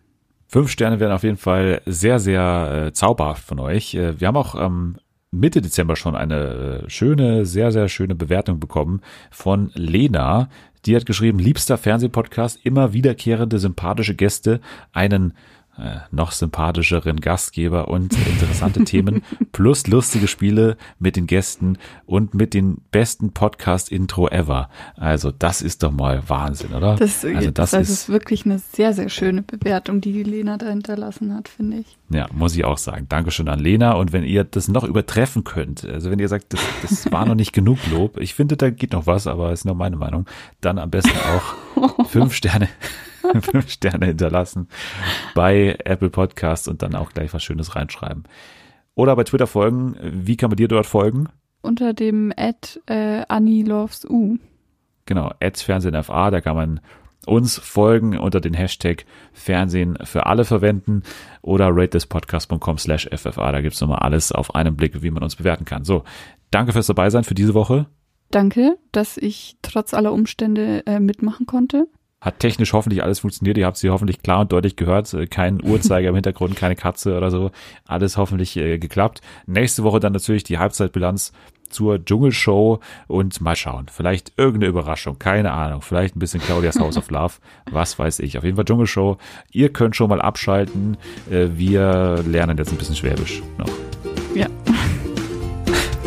Fünf Sterne wären auf jeden Fall sehr, sehr äh, zauberhaft von euch. Äh, wir haben auch ähm, Mitte Dezember schon eine äh, schöne, sehr, sehr schöne Bewertung bekommen von Lena. Die hat geschrieben, liebster Fernsehpodcast, immer wiederkehrende sympathische Gäste, einen äh, noch sympathischeren Gastgeber und interessante [LAUGHS] Themen plus lustige Spiele mit den Gästen und mit den besten Podcast-Intro ever. Also das ist doch mal Wahnsinn, oder? Das, also das, das ist ist wirklich eine sehr, sehr schöne Bewertung, die die Lena da hinterlassen hat, finde ich. Ja, muss ich auch sagen. Dankeschön an Lena. Und wenn ihr das noch übertreffen könnt, also wenn ihr sagt, das, das war noch nicht genug Lob, ich finde, da geht noch was, aber ist nur meine Meinung, dann am besten auch [LAUGHS] fünf Sterne, [LAUGHS] fünf Sterne hinterlassen bei Apple Podcasts und dann auch gleich was Schönes reinschreiben. Oder bei Twitter folgen. Wie kann man dir dort folgen? Unter dem Ad äh, Annie Loves U. Genau, FA, da kann man uns folgen unter den Hashtag Fernsehen für alle verwenden oder ratethispodcast.com slash FFA. Da gibt's nochmal alles auf einen Blick, wie man uns bewerten kann. So, danke fürs dabei sein für diese Woche. Danke, dass ich trotz aller Umstände äh, mitmachen konnte. Hat technisch hoffentlich alles funktioniert. Ihr habt sie hoffentlich klar und deutlich gehört. Äh, Kein Uhrzeiger im Hintergrund, keine Katze oder so. Alles hoffentlich äh, geklappt. Nächste Woche dann natürlich die Halbzeitbilanz zur Dschungelshow und mal schauen. Vielleicht irgendeine Überraschung, keine Ahnung. Vielleicht ein bisschen Claudias House of Love, was weiß ich. Auf jeden Fall Dschungelshow. Ihr könnt schon mal abschalten. Äh, Wir lernen jetzt ein bisschen Schwäbisch noch. Ja.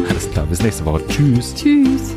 Alles klar, bis nächste Woche. Tschüss. Tschüss.